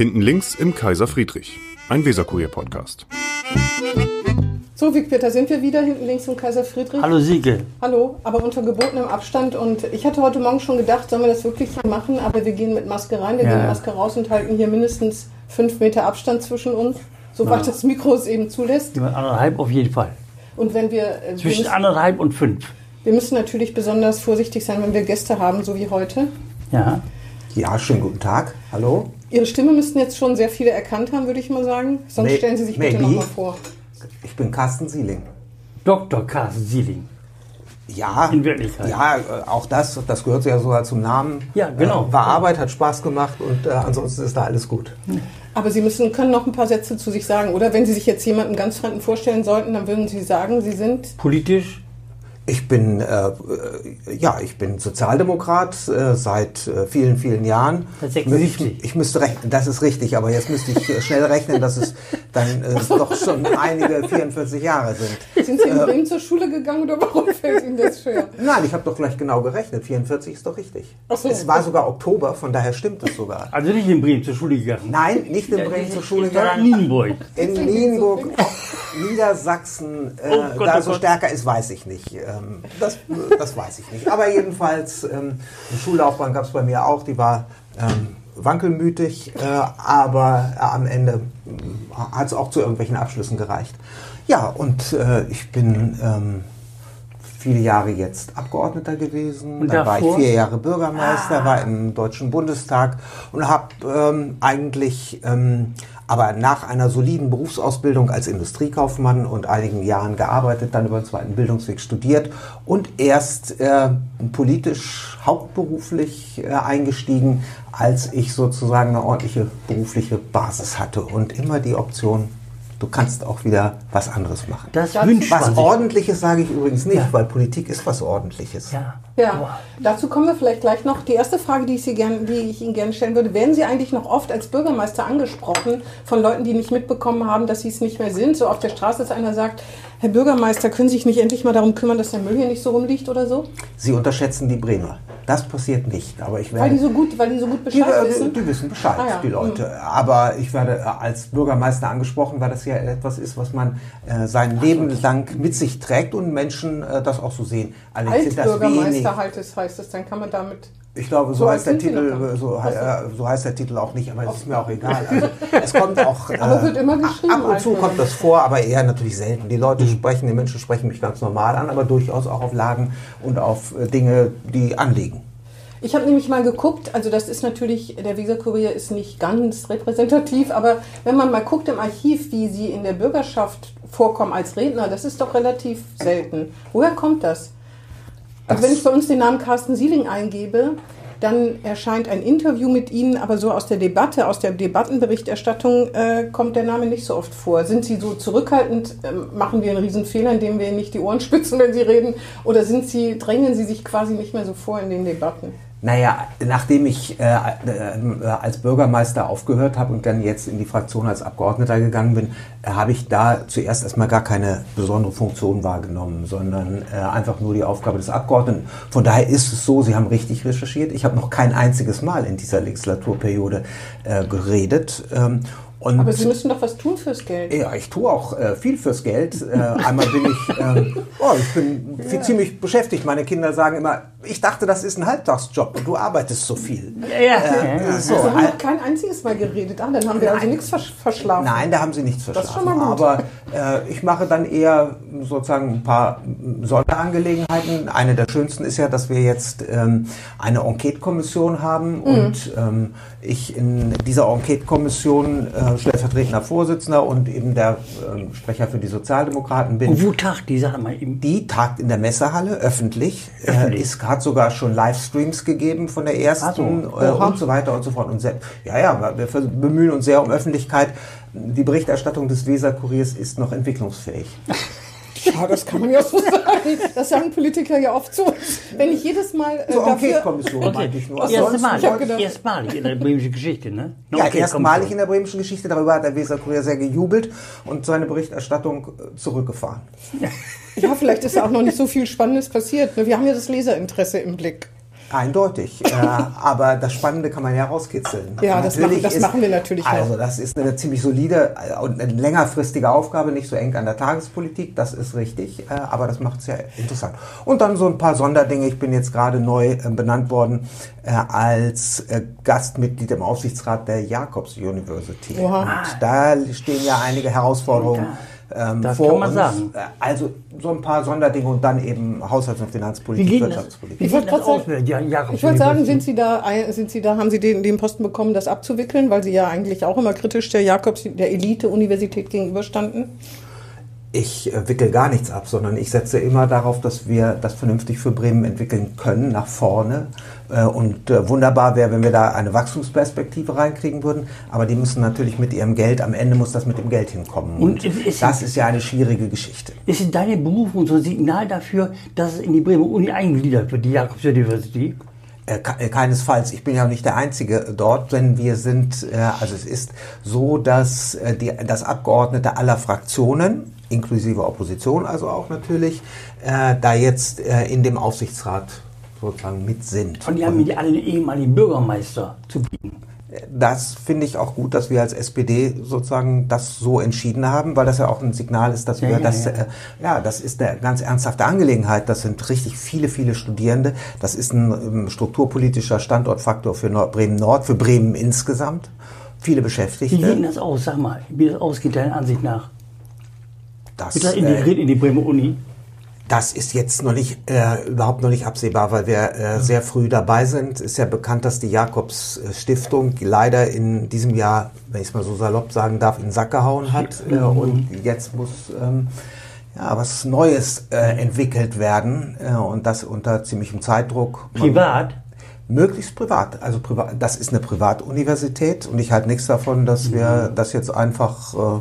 Hinten links im Kaiser Friedrich, ein Weserkurier-Podcast. So, Wiegpeter, sind wir wieder hinten links im Kaiser Friedrich? Hallo Siege. Hallo, aber unter gebotenem Abstand. Und ich hatte heute Morgen schon gedacht, sollen wir das wirklich machen? Aber wir gehen mit Maske rein, wir Ja. gehen mit Maske raus und halten hier mindestens fünf Meter Abstand zwischen uns, soweit das Mikro es eben zulässt. Jemand Anderthalb auf jeden Fall. Und wenn wir, äh, wir, Zwischen müssen, anderthalb und fünf. wir müssen natürlich besonders vorsichtig sein, wenn wir Gäste haben, so wie heute. Ja. Ja, schönen guten Tag. Hallo. Ihre Stimme müssten jetzt schon sehr viele erkannt haben, würde ich mal sagen. Sonst May- stellen Sie sich bitte maybe. nochmal vor. Ich bin Carsten Sieling. Dr. Carsten Sieling. Ja, In Wirklichkeit. Ja, äh, auch das, das gehört ja sogar zum Namen. Ja, genau. Äh, War Arbeit, hat Spaß gemacht und äh, ansonsten ist da alles gut. Aber Sie müssen, können noch ein paar Sätze zu sich sagen, oder? Wenn Sie sich jetzt jemanden ganz Fremden vorstellen sollten, dann würden Sie sagen, Sie sind Politisch. Ich bin, äh, äh, ja, ich bin Sozialdemokrat äh, seit äh, vielen, vielen Jahren. Seit 76. Ich, ich müsste rechnen, das ist richtig, aber jetzt müsste ich äh, schnell rechnen, dass es dann äh, doch schon einige 44 Jahre sind. Sind Sie in Bremen zur Schule gegangen oder warum fällt Ihnen das schwer? Nein, ich habe doch gleich genau gerechnet. 44 ist doch richtig. Ach so. Es war sogar Oktober, von daher stimmt es sogar. Also nicht in Bremen zur Schule gegangen. Nein, nicht in Bremen zur Schule Sondern in gegangen. Nienburg. In Nienburg, Niedersachsen, äh, Oh Gott, da oh so Gott. stärker ist, weiß ich nicht. Ähm, das, das weiß ich nicht. Aber jedenfalls, ähm, eine Schullaufbahn gab es bei mir auch, die war ähm, wankelmütig, äh, aber äh, am Ende hat es auch zu irgendwelchen Abschlüssen gereicht. Ja, und äh, ich bin ähm, viele Jahre jetzt Abgeordneter gewesen. Und Dann war ich vier Jahre Bürgermeister, war im Deutschen Bundestag und habe ähm, eigentlich, ähm, aber nach einer soliden Berufsausbildung als Industriekaufmann und einigen Jahren gearbeitet, dann über den zweiten Bildungsweg studiert und erst äh, politisch hauptberuflich äh, eingestiegen, als ich sozusagen eine ordentliche berufliche Basis hatte. Und immer die Option, du kannst auch wieder was anderes machen. Das wünscht man Was sich. Ordentliches sage ich übrigens nicht, Ja. weil Politik ist was Ordentliches. Ja. Ja, dazu kommen wir vielleicht gleich noch. Die erste Frage, die ich, Sie gern, die ich Ihnen gerne stellen würde, werden Sie eigentlich noch oft als Bürgermeister angesprochen von Leuten, die nicht mitbekommen haben, dass Sie es nicht mehr sind? So auf der Straße, dass einer sagt, Herr Bürgermeister, können Sie sich nicht endlich mal darum kümmern, dass der Müll hier nicht so rumliegt oder so? Sie unterschätzen die Bremer. Das passiert nicht. Aber ich Weil werde. die so gut, weil die so gut die, Bescheid äh, wissen? die wissen Bescheid, Ah ja, die Leute. Aber ich werde äh, als Bürgermeister angesprochen, weil das ja etwas ist, was man äh, sein Leben lang mit sich trägt und Menschen äh, das auch so sehen. Allerdings. Altbürgermeister halt es, heißt es, dann kann man damit... Ich glaube, so, So heißt der Titel, so, äh, so heißt der Titel auch nicht, aber es ist mir auch egal. Also, es kommt auch. Äh, Aber wird immer geschrieben, Ab und zu kommt das vor, aber eher natürlich selten. Die Leute sprechen, die Menschen sprechen mich ganz normal an, aber durchaus auch auf Lagen und auf äh, Dinge, die anliegen. Ich habe nämlich mal geguckt, also das ist natürlich, der Weserkurier ist nicht ganz repräsentativ, aber wenn man mal guckt im Archiv, wie sie in der Bürgerschaft vorkommen als Redner, das ist doch relativ selten. Woher kommt das? Also wenn ich bei uns den Namen Carsten Sieling eingebe, dann erscheint ein Interview mit Ihnen, aber so aus der Debatte, aus der Debattenberichterstattung äh, kommt der Name nicht so oft vor. Sind Sie so zurückhaltend, ähm, machen wir einen Riesen-Fehler, indem wir Ihnen nicht die Ohren spitzen, wenn Sie reden, oder sind Sie, drängen Sie sich quasi nicht mehr so vor in den Debatten? Naja, nachdem ich äh, äh, als Bürgermeister aufgehört habe und dann jetzt in die Fraktion als Abgeordneter gegangen bin, äh, habe ich da zuerst erstmal gar keine besondere Funktion wahrgenommen, sondern äh, einfach nur die Aufgabe des Abgeordneten. Von daher ist es so, Sie haben richtig recherchiert. Ich habe noch kein einziges Mal in dieser Legislaturperiode äh, geredet. Ähm, und Aber Sie müssen doch was tun fürs Geld. ja, ich tue auch äh, viel fürs Geld. Äh, einmal bin ich, ähm, oh, ich bin viel, ziemlich beschäftigt. Meine Kinder sagen immer, ich dachte, das ist ein Halbtagsjob und du arbeitest so viel. Ja, ja. Äh, ja. so, Sie haben äh, noch kein einziges Mal geredet. Ah, dann haben wir also nichts versch verschlafen. Nein, da haben sie nichts ist verschlafen. schon mal gut. Aber äh, ich mache dann eher sozusagen ein paar Sonderangelegenheiten. Eine der schönsten ist ja, dass wir jetzt ähm, eine Enquete-Kommission haben Mhm. und ähm, ich in dieser Enquete-Kommission äh, stellvertretender Vorsitzender und eben der ähm, Sprecher für die Sozialdemokraten bin. Und wo tagt die Sache mal eben? Die tagt in der Messehalle öffentlich. Öffentlich. Äh, es hat sogar schon Livestreams gegeben von der ersten so. äh, und so weiter und so fort. Und sehr, ja, ja, wir bemühen uns sehr um Öffentlichkeit. Die Berichterstattung des Weser-Kuriers ist noch entwicklungsfähig. Ja, das kann man ja so sagen. Das sagen Politiker ja oft so. Wenn ich jedes Mal äh, Zur dafür... Enquete-Kommission meinte ich nur. Hab gedacht- erstmalig in der bremischen Geschichte, ne? Eine Ja, Enquete erstmalig in der bremischen Geschichte. Darüber hat der Weser-Kurier sehr gejubelt und seine Berichterstattung äh, zurückgefahren. Ja, vielleicht ist ja auch noch nicht so viel Spannendes passiert. ne? Wir haben ja das Leserinteresse im Blick. Eindeutig. äh, aber das Spannende kann man ja rauskitzeln. Ja, das machen- das machen wir natürlich noch. Also das ist eine ziemlich solide äh, und eine längerfristige Aufgabe, nicht so eng an der Tagespolitik, das ist richtig, äh, aber das macht es ja interessant. Und dann so ein paar Sonderdinge. Ich bin jetzt gerade neu äh, benannt worden äh, als äh, Gastmitglied im Aufsichtsrat der Jakobs University. Oha. Und da stehen ja einige Herausforderungen. Ähm, Das vor kann man uns. sagen. Äh, Also so ein paar Sonderdinge und dann eben Haushalts- und Wie Finanzpolitik, das, Wirtschaftspolitik. wie Ich Ich wollte sagen, sind Sie da, sind Sie da, haben Sie den, den Posten bekommen, das abzuwickeln, weil Sie ja eigentlich auch immer kritisch der Jakobs, der Elite-Universität gegenüberstanden? Ich äh, wickel gar nichts ab, sondern ich setze immer darauf, dass wir das vernünftig für Bremen entwickeln können, nach vorne. Äh, Und äh, wunderbar wäre, wenn wir da eine Wachstumsperspektive reinkriegen würden. Aber die müssen natürlich mit ihrem Geld, am Ende muss das mit dem Geld hinkommen. Und ist- ist- das ist ja eine schwierige Geschichte. Ist in deine Berufung so ein Signal dafür, dass es in die Bremer Uni eingegliedert wird, die Jakobs University? Äh, ke- Keinesfalls. Ich bin ja auch nicht der Einzige dort, denn wir sind, also es ist so, dass die, das Abgeordnete aller Fraktionen, inklusive Opposition also auch natürlich, da jetzt in dem Aufsichtsrat sozusagen mit sind. Und die haben ja alle ehemaligen Bürgermeister zu bieten. Das finde ich auch gut, dass wir als SPD sozusagen das so entschieden haben, weil das ja auch ein Signal ist, dass Ja, wir ja, das, ja. Äh, ja, das ist eine ganz ernsthafte Angelegenheit. Das sind richtig viele, viele Studierende. Das ist ein ähm, strukturpolitischer Standortfaktor für Nord Bremen Nord, für Bremen insgesamt. Viele Wie geht Beschäftigte. denn das aus? Sag mal, wie das ausgeht deiner Ansicht nach? Das, Wird das äh, integriert in die Bremer Uni? Das ist jetzt noch nicht, äh, überhaupt noch nicht absehbar, weil wir äh, sehr früh dabei sind. Ist ja bekannt, dass die Jakobs äh, Stiftung leider in diesem Jahr, wenn ich es mal so salopp sagen darf, in den Sack gehauen hat. Äh, und jetzt muss ähm, ja, was Neues äh, entwickelt werden äh, und das unter ziemlichem Zeitdruck. Privat? Möglichst privat. Also privat, das ist eine Privatuniversität und ich halte nichts davon, dass wir das jetzt einfach äh,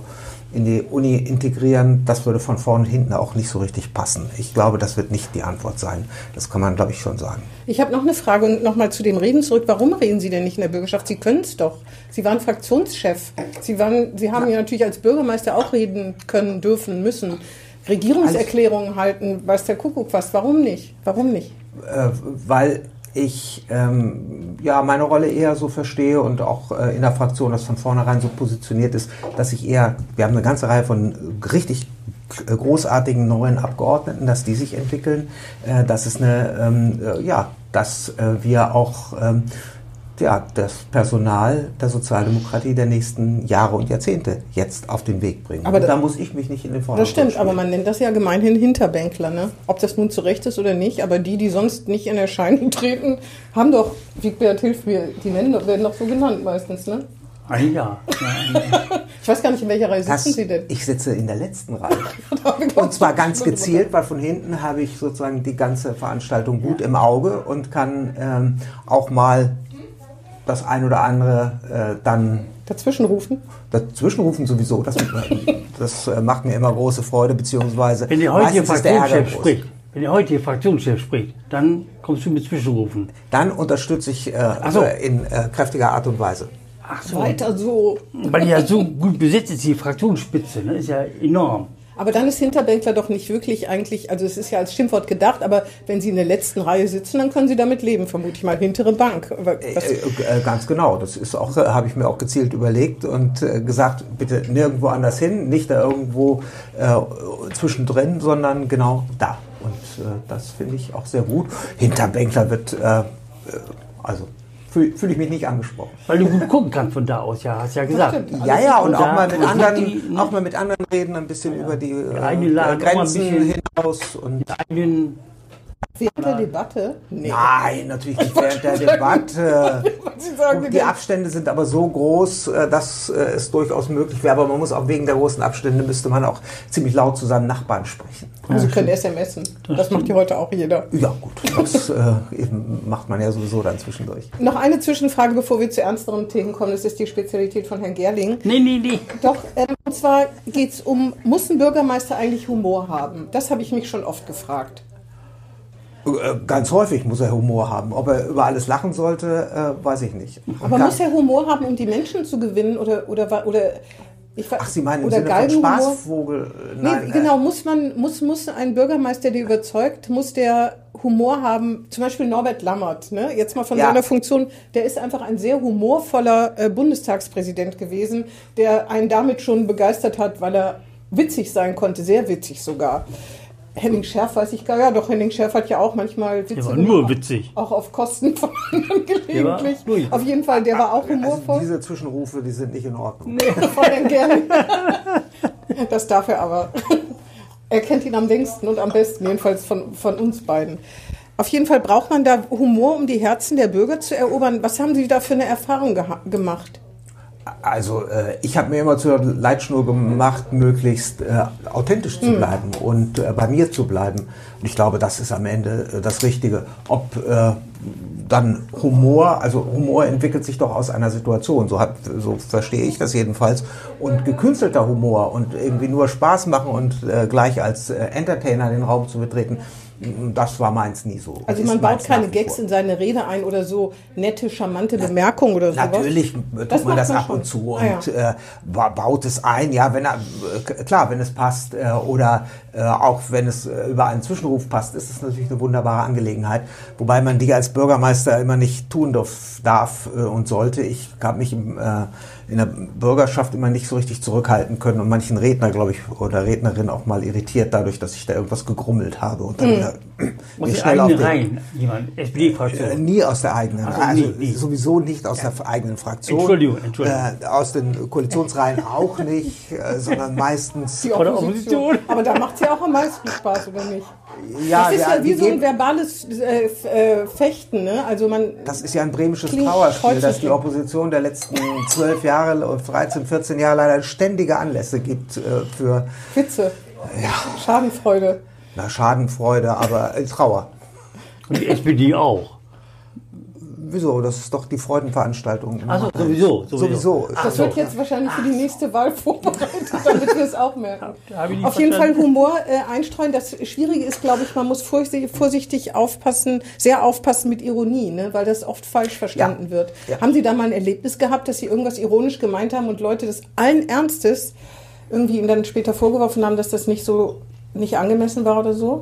in die Uni integrieren. Das würde von vorn und hinten auch nicht so richtig passen. Ich glaube, das wird nicht die Antwort sein. Das kann man, glaube ich, schon sagen. Ich habe noch eine Frage und nochmal zu dem Reden zurück. Warum reden Sie denn nicht in der Bürgerschaft? Sie können es doch. Sie waren Fraktionschef. Sie, waren, Sie haben ja natürlich als Bürgermeister auch reden können, dürfen, müssen. Regierungserklärungen halten, weiß der Kuckuck was. Warum nicht? Warum nicht? Äh, weil ich ähm, ja meine Rolle eher so verstehe und auch äh, in der Fraktion das von vornherein so positioniert ist, dass ich eher, wir haben eine ganze Reihe von richtig großartigen neuen Abgeordneten, dass die sich entwickeln, äh, dass es eine, ähm, äh, ja, dass äh, wir auch ähm, ja, das Personal der Sozialdemokratie der nächsten Jahre und Jahrzehnte jetzt auf den Weg bringen. Aber und da- da muss ich mich nicht in den Vordergrund Das stimmt, aber spielen. man nennt das ja gemeinhin Hinterbänkler. Ne? Ob das nun zu Recht ist oder nicht, aber die, die sonst nicht in Erscheinung treten, haben doch, Wigbert hilft mir, die werden doch so genannt meistens. Ne? Ein Jahr. Ja, Ich weiß gar nicht, in welcher Reihe Das, sitzen Sie denn? ich sitze in der letzten Reihe. Und zwar ganz gezielt, weil von hinten habe ich sozusagen die ganze Veranstaltung gut im Auge und kann ähm, auch mal das ein oder andere äh, dann Dazwischen rufen? dazwischenrufen sowieso. Das, das äh, macht mir immer große Freude, beziehungsweise Wenn ist der Ärger Fraktionschef spricht, wenn der heutige Fraktionschef spricht, dann kommst du mit Zwischenrufen. Dann unterstütze ich äh, so. äh, in äh, kräftiger Art und Weise. Ach so. Weiter so. Weil die ja so gut besetzt ist, die Fraktionsspitze, ne? ist ja enorm. Aber dann ist Hinterbänkler doch nicht wirklich eigentlich, also es ist ja als Schimpfwort gedacht, aber wenn Sie in der letzten Reihe sitzen, dann können Sie damit leben, vermute ich mal. Hintere Bank. Was, Äh, äh, ganz genau, das ist auch, äh, habe ich mir auch gezielt überlegt und äh, gesagt, bitte nirgendwo anders hin, nicht da irgendwo äh, zwischendrin, sondern genau da. Und äh, das finde ich auch sehr gut. Hinterbänkler wird, äh, äh, also fühle fühl ich mich nicht angesprochen. Weil du gut gucken kannst von da aus, ja, hast ja gesagt. stimmt. Ja, ja, und auch mal mit anderen, die- auch mal mit anderen reden, ein bisschen über die äh, Grenzen hinaus und Eigenen, während der Debatte? Nee. Nein, natürlich nicht während der Debatte. Sie sagen, Und die Abstände sind aber so groß, äh, dass äh, es durchaus möglich wäre. Aber man muss auch wegen der großen Abstände müsste man auch ziemlich laut zu seinem Nachbarn sprechen. Sie können SMSen. Das macht ja heute auch jeder. Ja gut, das äh, eben macht man ja sowieso dann zwischendurch. Noch eine Zwischenfrage, bevor wir zu ernsteren Themen kommen. Das ist die Spezialität von Herrn Gerling. nee, nee, nee. Doch, ähm, und zwar geht es um, muss ein Bürgermeister eigentlich Humor haben? Das habe ich mich schon oft gefragt. Äh, Ganz häufig muss er Humor haben. Ob er über alles lachen sollte, äh, weiß ich nicht. Aber Kann- muss er Humor haben, um die Menschen zu gewinnen? Oder, oder, oder Ach, Sie meinen im oder Sinne von Galgenhumor? Spaßvogel? Nee, Nein, genau, äh, muss man, muss, muss ein Bürgermeister, der überzeugt, muss der Humor haben, zum Beispiel Norbert Lammert, ne? jetzt mal von Ja. seiner Funktion, der ist einfach ein sehr humorvoller äh, Bundestagspräsident gewesen, der einen damit schon begeistert hat, weil er witzig sein konnte, sehr witzig sogar. Henning Schärf weiß ich gar ja, doch Henning Schärf hat ja auch manchmal Witze Der war gemacht, nur witzig. Auch auf Kosten von anderen Der war gelegentlich. Auf jeden Fall, der war auch also humorvoll. diese Zwischenrufe, die sind nicht in Ordnung. Von den Gern. Das darf er aber. Er kennt ihn am längsten und am besten, jedenfalls von, von uns beiden. Auf jeden Fall braucht man da Humor, um die Herzen der Bürger zu erobern. Was haben Sie da für eine Erfahrung gemacht? Also äh, ich habe mir immer zur Leitschnur gemacht, möglichst äh, authentisch zu bleiben und äh, bei mir zu bleiben. Und ich glaube, das ist am Ende äh, das Richtige. Ob äh, dann Humor, also Humor entwickelt sich doch aus einer Situation, so, hat, so verstehe ich das jedenfalls. Und gekünstelter Humor und irgendwie nur Spaß machen und äh, gleich als Entertainer den Raum zu betreten, das war meins nie so. Also man baut keine Gags in seine Rede ein oder so nette, charmante Bemerkungen oder sowas. Natürlich tut Das man das man ab schon. und zu Ah, und äh, ba- baut es ein, ja, wenn er, äh, klar, wenn es passt äh, oder äh, auch wenn es äh, über einen Zwischenruf passt, ist es natürlich eine wunderbare Angelegenheit. Wobei man die als Bürgermeister immer nicht tun darf, darf äh, und sollte. Ich habe mich im, äh, in der Bürgerschaft immer nicht so richtig zurückhalten können. Und manchen Redner, glaube ich, oder Rednerin auch mal irritiert dadurch, dass ich da irgendwas gegrummelt habe und dann wieder Aus der eigenen den- Reihen. Jemand, äh, SPD-Fraktion. nie aus der eigenen, Ach so, also nie, nie. sowieso nicht aus der eigenen Fraktion. Entschuldigung, Entschuldigung. Äh, aus den Koalitionsreihen auch nicht, äh, sondern meistens. Die Oder Opposition. Opposition. Aber da macht es ja auch am meisten Spaß, oder nicht? Ja, das ist ja, ja, wie so ein verbales äh, äh, Fechten, ne? Also man. Das ist ja ein bremisches Trauerspiel, dass die Opposition der letzten zwölf Jahre, 13, 14 Jahre leider ständige Anlässe gibt äh, für Witze. Schadenfreude. Na, Schadenfreude, aber äh, Trauer. Und die SPD auch. Wieso? Das ist doch die Freudenveranstaltung. Also sowieso, sowieso. Sowieso. Das wird jetzt wahrscheinlich für die nächste Wahl vorbereitet, damit wir es auch merken. Auf jeden Fall verstanden. Humor äh, einstreuen. Das Schwierige ist, glaube ich, man muss vorsichtig, vorsichtig aufpassen, sehr aufpassen mit Ironie, ne? weil das oft falsch verstanden Ja. wird. Ja. Haben Sie da mal ein Erlebnis gehabt, dass Sie irgendwas ironisch gemeint haben und Leute das allen Ernstes irgendwie Ihnen dann später vorgeworfen haben, dass das nicht so nicht angemessen war oder so?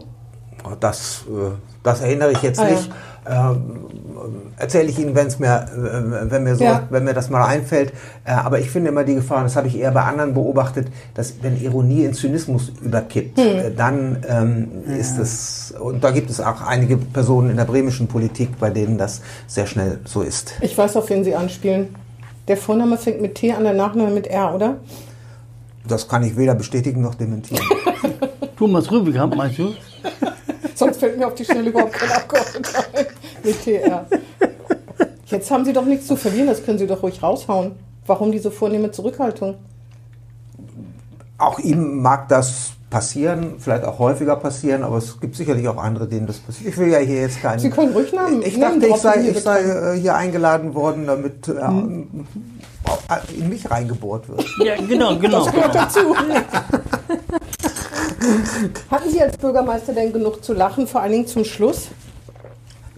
Das, äh, das erinnere ich jetzt Ah, ja. nicht. Ähm, Erzähle ich Ihnen, wenn's mir, äh, wenn, mir so, Ja. wenn mir das mal einfällt. Äh, aber ich finde immer die Gefahr, und das habe ich eher bei anderen beobachtet, dass wenn Ironie in Zynismus überkippt, Hm. dann ähm, ist es, und da gibt es auch einige Personen in der bremischen Politik, bei denen das sehr schnell so ist. Ich weiß, auf wen Sie anspielen. Der Vorname fängt mit T an, der Nachname mit R, oder? Das kann ich weder bestätigen noch dementieren. Thomas Rübekamp, meinst du? Sonst fällt mir auf die Schnelle überhaupt kein Abgeordneter ein. Mit TR. Jetzt haben Sie doch nichts zu verlieren, das können Sie doch ruhig raushauen. Warum diese vornehme Zurückhaltung? Auch ihm mag das passieren, vielleicht auch häufiger passieren, aber es gibt sicherlich auch andere, denen das passiert. Ich will ja hier jetzt keinen. Sie können ruhig Namen- Ich dachte, ich sei, hier ich sei äh, hier eingeladen worden, damit äh, Hm. in mich reingebohrt wird. Ja, genau, genau. Das gehört dazu. Hatten Sie als Bürgermeister denn genug zu lachen, vor allen Dingen zum Schluss?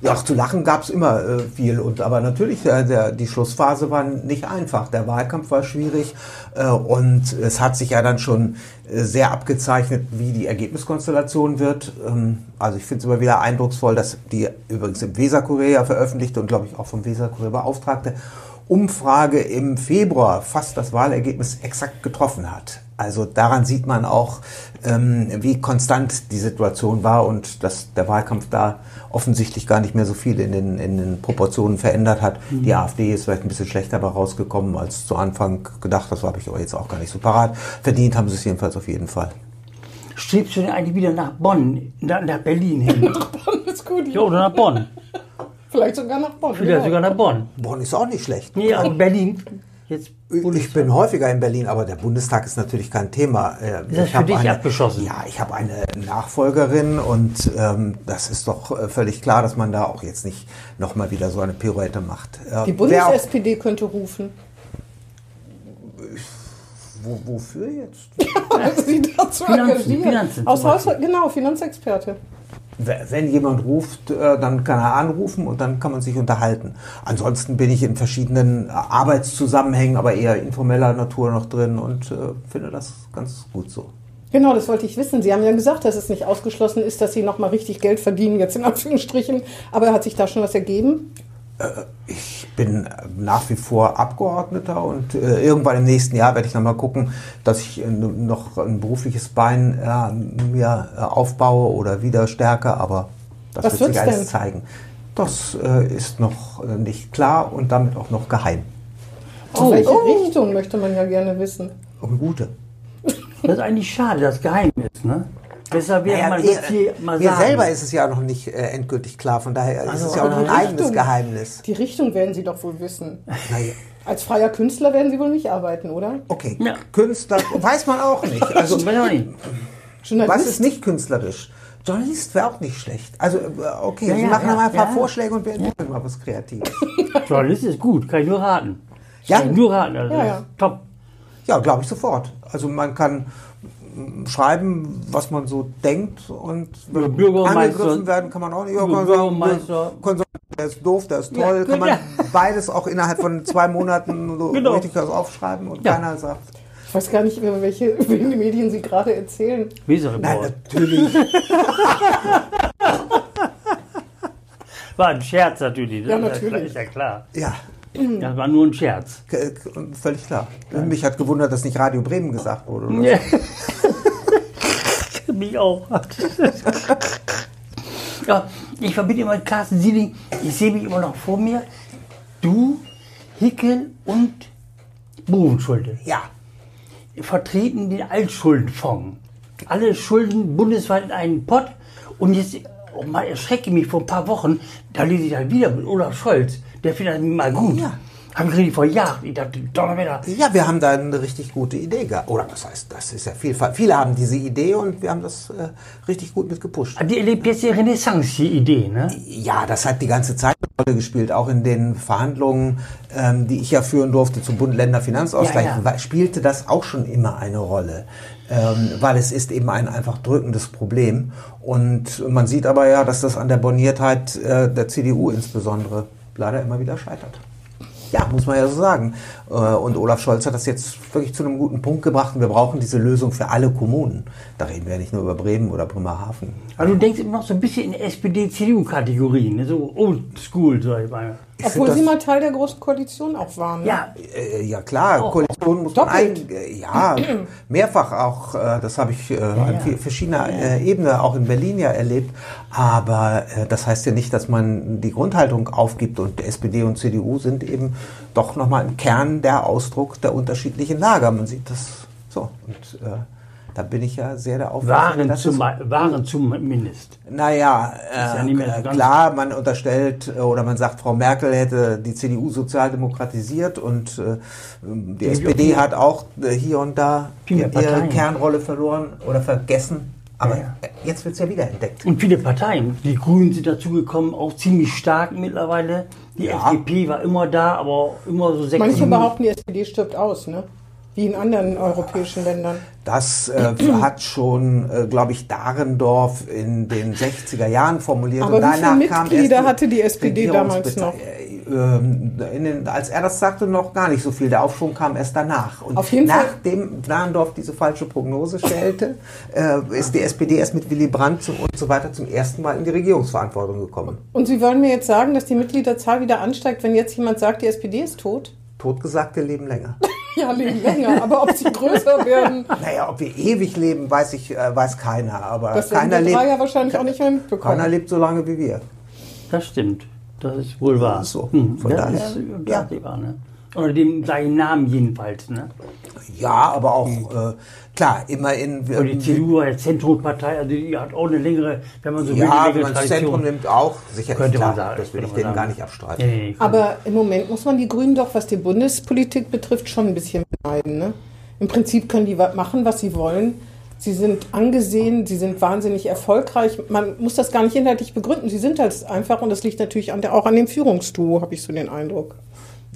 Ja, zu lachen gab es immer äh, viel. Und, aber natürlich, äh, der, die Schlussphase war nicht einfach. Der Wahlkampf war schwierig äh, und es hat sich ja dann schon äh, sehr abgezeichnet, wie die Ergebniskonstellation wird. Ähm, also ich finde es immer wieder eindrucksvoll, dass die übrigens im Weserkurier veröffentlichte und glaube ich auch vom Weserkurier beauftragte Umfrage im Februar fast das Wahlergebnis exakt getroffen hat. Also daran sieht man auch, ähm, wie konstant die Situation war und dass der Wahlkampf da offensichtlich gar nicht mehr so viel in den, in den Proportionen verändert hat. Die AfD ist vielleicht ein bisschen schlechter dabei rausgekommen als zu Anfang gedacht. Das habe ich aber jetzt auch gar nicht so parat. Verdient haben sie es jedenfalls auf jeden Fall. Strebst du denn eigentlich wieder nach Bonn, nach, nach Berlin hin? Alles gut. Ja, oder nach Bonn? Vielleicht sogar nach Bonn. Vielleicht ja. sogar nach Bonn. Bonn ist auch nicht schlecht. Nee, aber Berlin. Jetzt Ich bin häufiger in Berlin, aber der Bundestag ist natürlich kein Thema. Äh, Ist das ich für habe dich eine, abgeschossen? Ja, ich habe eine Nachfolgerin und ähm, das ist doch äh, völlig klar, dass man da auch jetzt nicht nochmal wieder so eine Pirouette macht. Äh, Die Bundes-SPD könnte rufen. Wo, wofür jetzt? Also Sie dazu Finanzen. Finanzen Aus Haus, Beispiel. genau, Finanzexperte. Wenn jemand ruft, äh, dann kann er anrufen und dann kann man sich unterhalten. Ansonsten bin ich in verschiedenen äh, Arbeitszusammenhängen, aber eher informeller Natur noch drin und äh, finde das ganz gut so. Genau, das wollte ich wissen. Sie haben ja gesagt, dass es nicht ausgeschlossen ist, dass Sie nochmal richtig Geld verdienen, jetzt in Anführungsstrichen. Aber hat sich da schon was ergeben? Ich bin äh, nach wie vor Abgeordneter und äh, irgendwann im nächsten Jahr werde ich nochmal gucken, dass ich äh, noch ein berufliches Bein äh, mir äh, aufbaue oder wieder stärke, aber das Was wird sich alles denn? zeigen. Das äh, ist noch äh, nicht klar und damit auch noch geheim. In welche Richtung möchte man ja gerne wissen. Eine gute. Das ist eigentlich schade, das Geheim ist, ne? Deshalb wäre Naja, man das hier mal mir sagen. selber ist es ja noch nicht äh, endgültig klar, von daher ist Also, es ja auch noch ein die eigenes Richtung- Geheimnis. Die Richtung werden Sie doch wohl wissen. Naja, Als freier Künstler werden Sie wohl nicht arbeiten, oder? okay, Ja. Künstler, weiß man auch nicht. Also, ich? Was ist nicht künstlerisch? Journalist wäre auch nicht schlecht. Also, äh, okay, Ja, Sie ja, machen ja, mal ein paar ja. Vorschläge und wir entwickeln mal was Kreatives. Journalist ist gut, kann ich nur raten. Ja. Kann ich nur raten, also Ja, ja. top. Ja, glaube ich sofort. Also, man kann schreiben, was man so denkt und Ja, Bürgermeister- angegriffen werden kann man auch nicht. Ja, kann man Bürgermeister- sagen, der ist doof, der ist Ja, toll. kann man ja. beides auch innerhalb von zwei Monaten so Genau. richtig was aufschreiben und Ja. keiner sagt, Ich weiß gar nicht, über welche, über welche Medien Sie gerade erzählen. nein, Wesereport. natürlich. War ein Scherz natürlich. Ja, das natürlich. Ist ja klar. ja, Das war nur ein Scherz. völlig klar. Mich hat gewundert, dass nicht Radio Bremen gesagt wurde. Oder? Ja. Mich auch. ja, ich verbinde immer mit Carsten Sieling. Ich sehe mich immer noch vor mir. Du, Hickel und Buchenschulte Ja. vertreten den Altschuldenfonds. Alle Schulden bundesweit in einen Pott. Und jetzt, oh mal, erschrecke mich vor ein paar Wochen, da lese ich dann wieder mit Olaf Scholz. Der findet das mal gut. Ja. Habe ich richtig verjagt. Ich dachte, Donnerwetter. Ja, wir haben da eine richtig gute Idee gehabt. Oder das heißt, das ist ja viel. Viele haben diese Idee und wir haben das äh, richtig gut mit gepusht. Die erlebt jetzt die Renaissance, die Idee, ne? Ja, das hat die ganze Zeit eine Rolle gespielt. Auch in den Verhandlungen, ähm, die ich ja führen durfte zum Bund-Länder-Finanzausgleich, Ja, ja. spielte das auch schon immer eine Rolle. Ähm, weil es ist eben ein einfach drückendes Problem. Und man sieht aber ja, dass das an der Borniertheit äh, der CDU insbesondere leider immer wieder scheitert. Ja, muss man ja so sagen. Äh, Und Olaf Scholz hat das jetzt wirklich zu einem guten Punkt gebracht. Und wir brauchen diese Lösung für alle Kommunen. Da reden wir ja nicht nur über Bremen oder Bremerhaven. Also du denkst immer noch so ein bisschen in SPD-CDU-Kategorien, ne? so oldschool, sag ich mal. Obwohl Sie mal Teil der Großen Koalition auch waren. Ne? Ja, Äh, ja klar, Koalition muss man Doppelt. ein, äh, ja mehrfach auch, äh, das habe ich äh, an vi- verschiedener äh, Ebene auch in Berlin ja erlebt. Aber äh, das heißt ja nicht, dass man die Grundhaltung aufgibt und SPD und CDU sind eben doch nochmal im Kern der Ausdruck der unterschiedlichen Lager. Man sieht das so und äh, da bin ich ja sehr der Auffassung. waren, zum, waren zumindest. naja, ja äh, klar, man unterstellt äh, oder man sagt, Frau Merkel hätte die CDU sozialdemokratisiert und äh, die Ja, SPD hat auch hier und da ihre Parteien. Kernrolle verloren oder vergessen. Aber Ja, jetzt wird es ja wieder entdeckt. Und viele Parteien. Die Grünen sind dazugekommen, auch ziemlich stark mittlerweile. Die Ja. FDP war immer da, aber immer so sechs, Manche behaupten, die SPD stirbt aus, ne? Wie in anderen europäischen Ländern. Das äh, hat schon, äh, glaube ich, Dahrendorf in den 60er Jahren formuliert. Aber wie viele Mitglieder hatte die SPD damals noch? Äh, in den, als er das sagte, noch gar nicht so viel. Der Aufschwung kam erst danach. Und Auf jeden nachdem Dahrendorf diese falsche Prognose stellte, äh, ist die SPD erst mit Willy Brandt zum, und so weiter zum ersten Mal in die Regierungsverantwortung gekommen. Und Sie wollen mir jetzt sagen, dass die Mitgliederzahl wieder ansteigt, wenn jetzt jemand sagt, die SPD ist tot? Totgesagte leben länger. Ja, leben länger. Aber ob sie größer werden, Naja, ob wir ewig leben, weiß ich, äh, weiß keiner. Aber das keiner lebt, ja wahrscheinlich auch nicht mehr keiner lebt so lange wie wir. Das stimmt. Das ist wohl wahr. So, Hm, von daher, ist ja. ja. wahr, ne? Oder dem gleichen Namen jedenfalls, ne? Ja, aber auch, äh, klar, immerhin. Und die CDU war ja Zentrumspartei, also die hat auch eine längere, wenn man so will, ja, eine wenn man das Zentrum nimmt, auch sicherlich. Könnte klar, man sagen. Das will ich denen man gar sagen. nicht abstreiten. Nee, nee, Aber im Moment muss man die Grünen doch, was die Bundespolitik betrifft, schon ein bisschen beneiden. Ne? Im Prinzip können die machen, was sie wollen. Sie sind angesehen, sie sind wahnsinnig erfolgreich. Man muss das gar nicht inhaltlich begründen. Sie sind halt einfach und das liegt natürlich an der, auch an dem Führungsduo, habe ich so den Eindruck.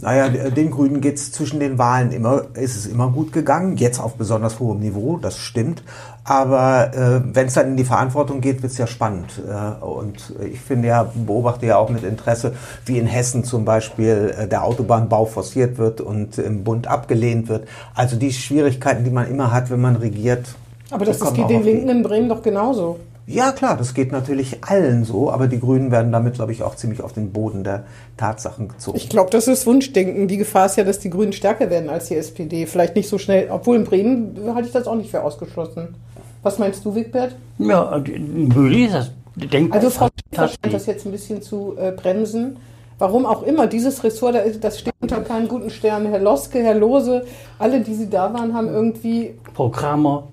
Naja, den Grünen geht es zwischen den Wahlen immer, ist es immer gut gegangen, jetzt auf besonders hohem Niveau, das stimmt. Aber äh, wenn es dann in die Verantwortung geht, wird es ja spannend. Äh, und ich finde ja, beobachte ja auch mit Interesse, wie in Hessen zum Beispiel äh, der Autobahnbau forciert wird und im Bund abgelehnt wird. Also die Schwierigkeiten, die man immer hat, wenn man regiert. Aber das, das geht den Linken in Bremen doch genauso. Ja, klar, das geht natürlich allen so, aber die Grünen werden damit, glaube ich, auch ziemlich auf den Boden der Tatsachen gezogen. Ich glaube, das ist Wunschdenken. Die Gefahr ist ja, dass die Grünen stärker werden als die SPD. Vielleicht nicht so schnell, obwohl in Bremen halte ich das auch nicht für ausgeschlossen. Was meinst du, Wigbert? Ja, möglich ist das. Denkbar. Also Frau Schäfer Das scheint das jetzt ein bisschen zu äh, bremsen. Warum auch immer, dieses Ressort, da ist- das steht unter keinen guten Sternen. Herr Loske, Herr Lose, alle, die sie da waren, haben irgendwie Frau Kramer,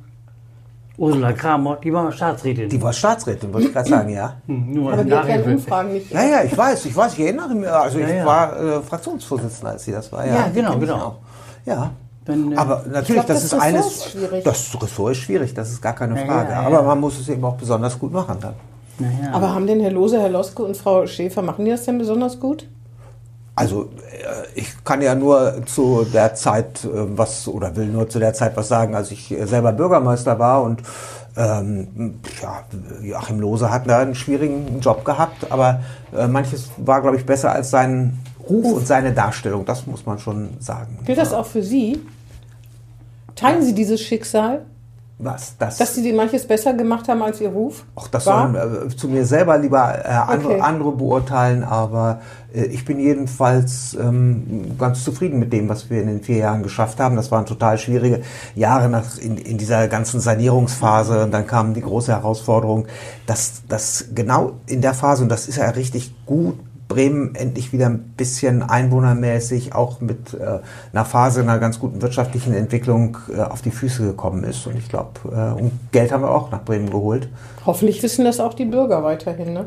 Ursula Kramer, die war Staatsrätin. Die war Staatsrätin, wollte ich gerade sagen, ja. Hm, nur Aber die Nachhilfe. Umfragen nicht. Ja, ja, ich weiß, ich weiß, ich erinnere mich. Also ich Ja, ja. war äh, Fraktionsvorsitzender, als sie das war. Ja, Ja, genau, genau. Ja. Dann, äh, Aber natürlich, glaub, das, das ist Ressort eines. ist schwierig. Das Ressort ist schwierig, das ist gar keine Ja, Frage. ja, ja. Aber man muss es eben auch besonders gut machen dann. naja. Aber haben denn Herr Lose, Herr Loske und Frau Schäfer, machen die das denn besonders gut? Also äh, ich kann ja nur zu der Zeit äh, was oder will nur zu der Zeit was sagen, als ich äh, selber Bürgermeister war und ähm, ja, Joachim Lose hat da einen schwierigen Job gehabt, aber äh, manches war, glaube ich, besser als sein Ruf und seine Darstellung. Das muss man schon sagen. Gilt das auch für Sie? Teilen Sie dieses Schicksal, Was? Das, dass Sie manches besser gemacht haben als Ihr Ruf? Auch das war? sollen äh, zu mir selber lieber äh, andere, Okay. andere beurteilen, aber äh, ich bin jedenfalls ähm, ganz zufrieden mit dem, was wir in den vier Jahren geschafft haben. Das waren total schwierige Jahre nach, in, in dieser ganzen Sanierungsphase und dann kam die große Herausforderung, dass das genau in der Phase, und das ist ja richtig gut, Bremen endlich wieder ein bisschen einwohnermäßig auch mit äh, einer Phase einer ganz guten wirtschaftlichen Entwicklung äh, auf die Füße gekommen ist. Und ich glaube, äh, Geld haben wir auch nach Bremen geholt. Hoffentlich wissen das auch die Bürger weiterhin. Ne?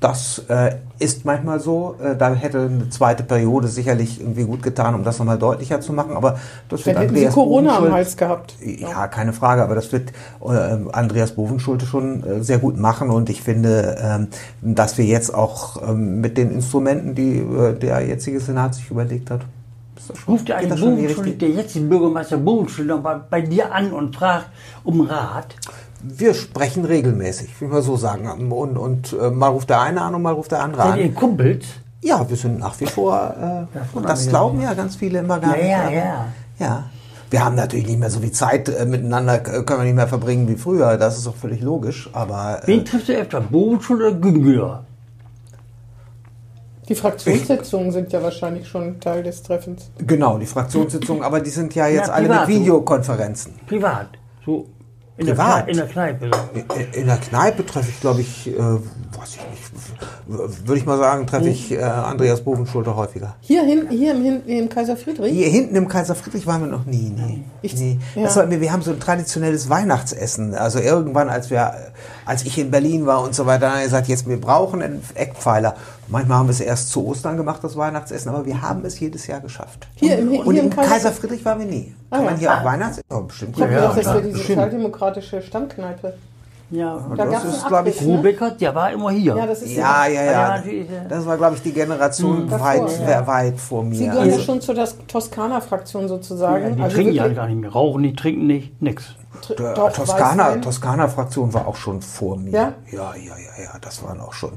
Das äh, ist manchmal so. Äh, da hätte eine zweite Periode sicherlich irgendwie gut getan, um das nochmal deutlicher zu machen. Aber das wird Dann hätten Sie Andreas Corona am Bovenschulte- Hals gehabt. Ja, keine Frage, aber das wird äh, Andreas Bovenschulte schon äh, sehr gut machen und ich finde, ähm, dass wir jetzt auch ähm, mit den Instrumenten, die äh, der jetzige Senat sich überlegt hat, ist das schon, Ruft der geht eine das schon in die Bogenschuld, richtige- der jetzige Bürgermeister Bogenschuld noch mal bei dir an und fragt um Rat? Wir sprechen regelmäßig, will ich mal so sagen. Und, und äh, mal ruft der eine an und mal ruft der andere Seid an. ihr Kumpels? Ja, wir sind nach wie vor, äh, wundert das glauben ja ganz viele immer gar Ja, nicht. ja, ja. Ja. Wir haben natürlich nicht mehr so viel Zeit äh, miteinander, äh, können wir nicht mehr verbringen wie früher, das ist auch völlig logisch, aber äh, Wen triffst du öfter, Bogenschuld oder Güngör? Die Fraktionssitzungen sind ja wahrscheinlich schon Teil des Treffens. genau, die Fraktionssitzungen, aber die sind ja jetzt Ja, alle mit so. Videokonferenzen. Privat. So in, Privat? Der, Kneipe, in der Kneipe. In- In der Kneipe treffe ich, glaube ich, äh, weiß ich nicht, würde ich mal sagen, treffe ich äh, Andreas Bovenschulte häufiger. Hier, hin, hier im, Hin- im Kaiser Friedrich? Hier hinten im Kaiser Friedrich waren wir noch nie. Nee. Ich- nee. ja. Das war, wir wir haben so ein traditionelles Weihnachtsessen. Also irgendwann, als wir, als ich in Berlin war und so weiter, haben wir gesagt, jetzt wir brauchen einen Eckpfeiler. Manchmal haben wir es erst zu Ostern gemacht, das Weihnachtsessen, aber wir haben es jedes Jahr geschafft. Hier im- und hier im im Kaiser- Kaiser Friedrich waren wir nie. Kann Ah, ja. man hier auch Weihnachtsessen? Oh, bestimmt. Ich habe Ja, gedacht, das klar. wäre die Bestimmt. sozialdemokratische Stammkneipe. Ja. Da Das gab es ist, einen glaub ich, ne? Rubecker, der war immer hier. Ja, das ist Ja, ja, ja. Ja, ja. Das war, glaube ich, die Generation Davor, weit, ja. weit vor mir. Sie gehören ja Also- schon zur Das- Toskana-Fraktion sozusagen. Ja, die Also trinken ja gar nicht mehr, rauchen nicht, trinken nicht, nix. Doch, Toskana. Toskana-Fraktion war auch schon vor mir. Ja? Ja, ja, ja, ja, das waren auch schon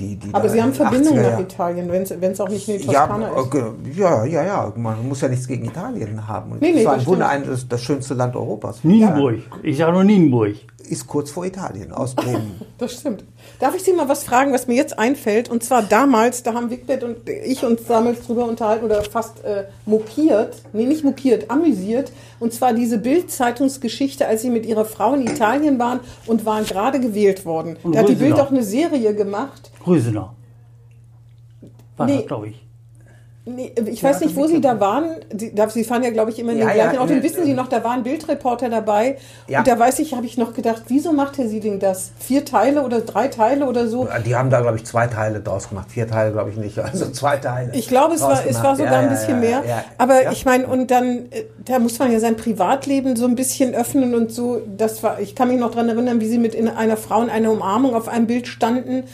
die, die Aber Sie haben 80er nach Italien, wenn es auch nicht in die Ja, Toskana ist. okay, ja, ja, ja, man muss ja nichts gegen Italien haben. Nee, nee, das war das ein Wunder, stimmt. ein, das, das schönste Land Europas. Nienburg. Ich sage nur Nienburg. Ist kurz vor Italien, aus Bremen. Das stimmt. Darf ich Sie mal was fragen, was mir jetzt einfällt? Und zwar damals, da haben Wigbert und ich uns damals drüber unterhalten oder fast äh, mokiert, nee, nicht mokiert, amüsiert. Und zwar diese Bild-Zeitungsgeschichte, als Sie mit Ihrer Frau in Italien waren und waren gerade gewählt worden. Und da hat die. Bild doch eine Serie gemacht. Rösener. War Nee. das, glaube ich. Nee, ich weiß nicht, wo Sie da waren. Sie, da, Sie fahren ja, glaube ich, immer in den Ja, ja, gleichen Ort. Und wissen Sie noch, da war ein Bildreporter dabei. Ja. Und da weiß ich, habe ich noch gedacht, wieso macht Herr Sieding das? Vier Teile oder drei Teile oder so? Die haben da, glaube ich, zwei Teile draus gemacht. Vier Teile, glaube ich, nicht. Also zwei Teile. Ich glaube, es war, es war sogar Ja, ein ja, bisschen ja, mehr. ja. Aber Ja. ich meine, und dann, äh, da muss man ja sein Privatleben so ein bisschen öffnen und so. Das war, ich kann mich noch dran erinnern, wie sie mit in einer Frau in einer Umarmung auf einem Bild standen.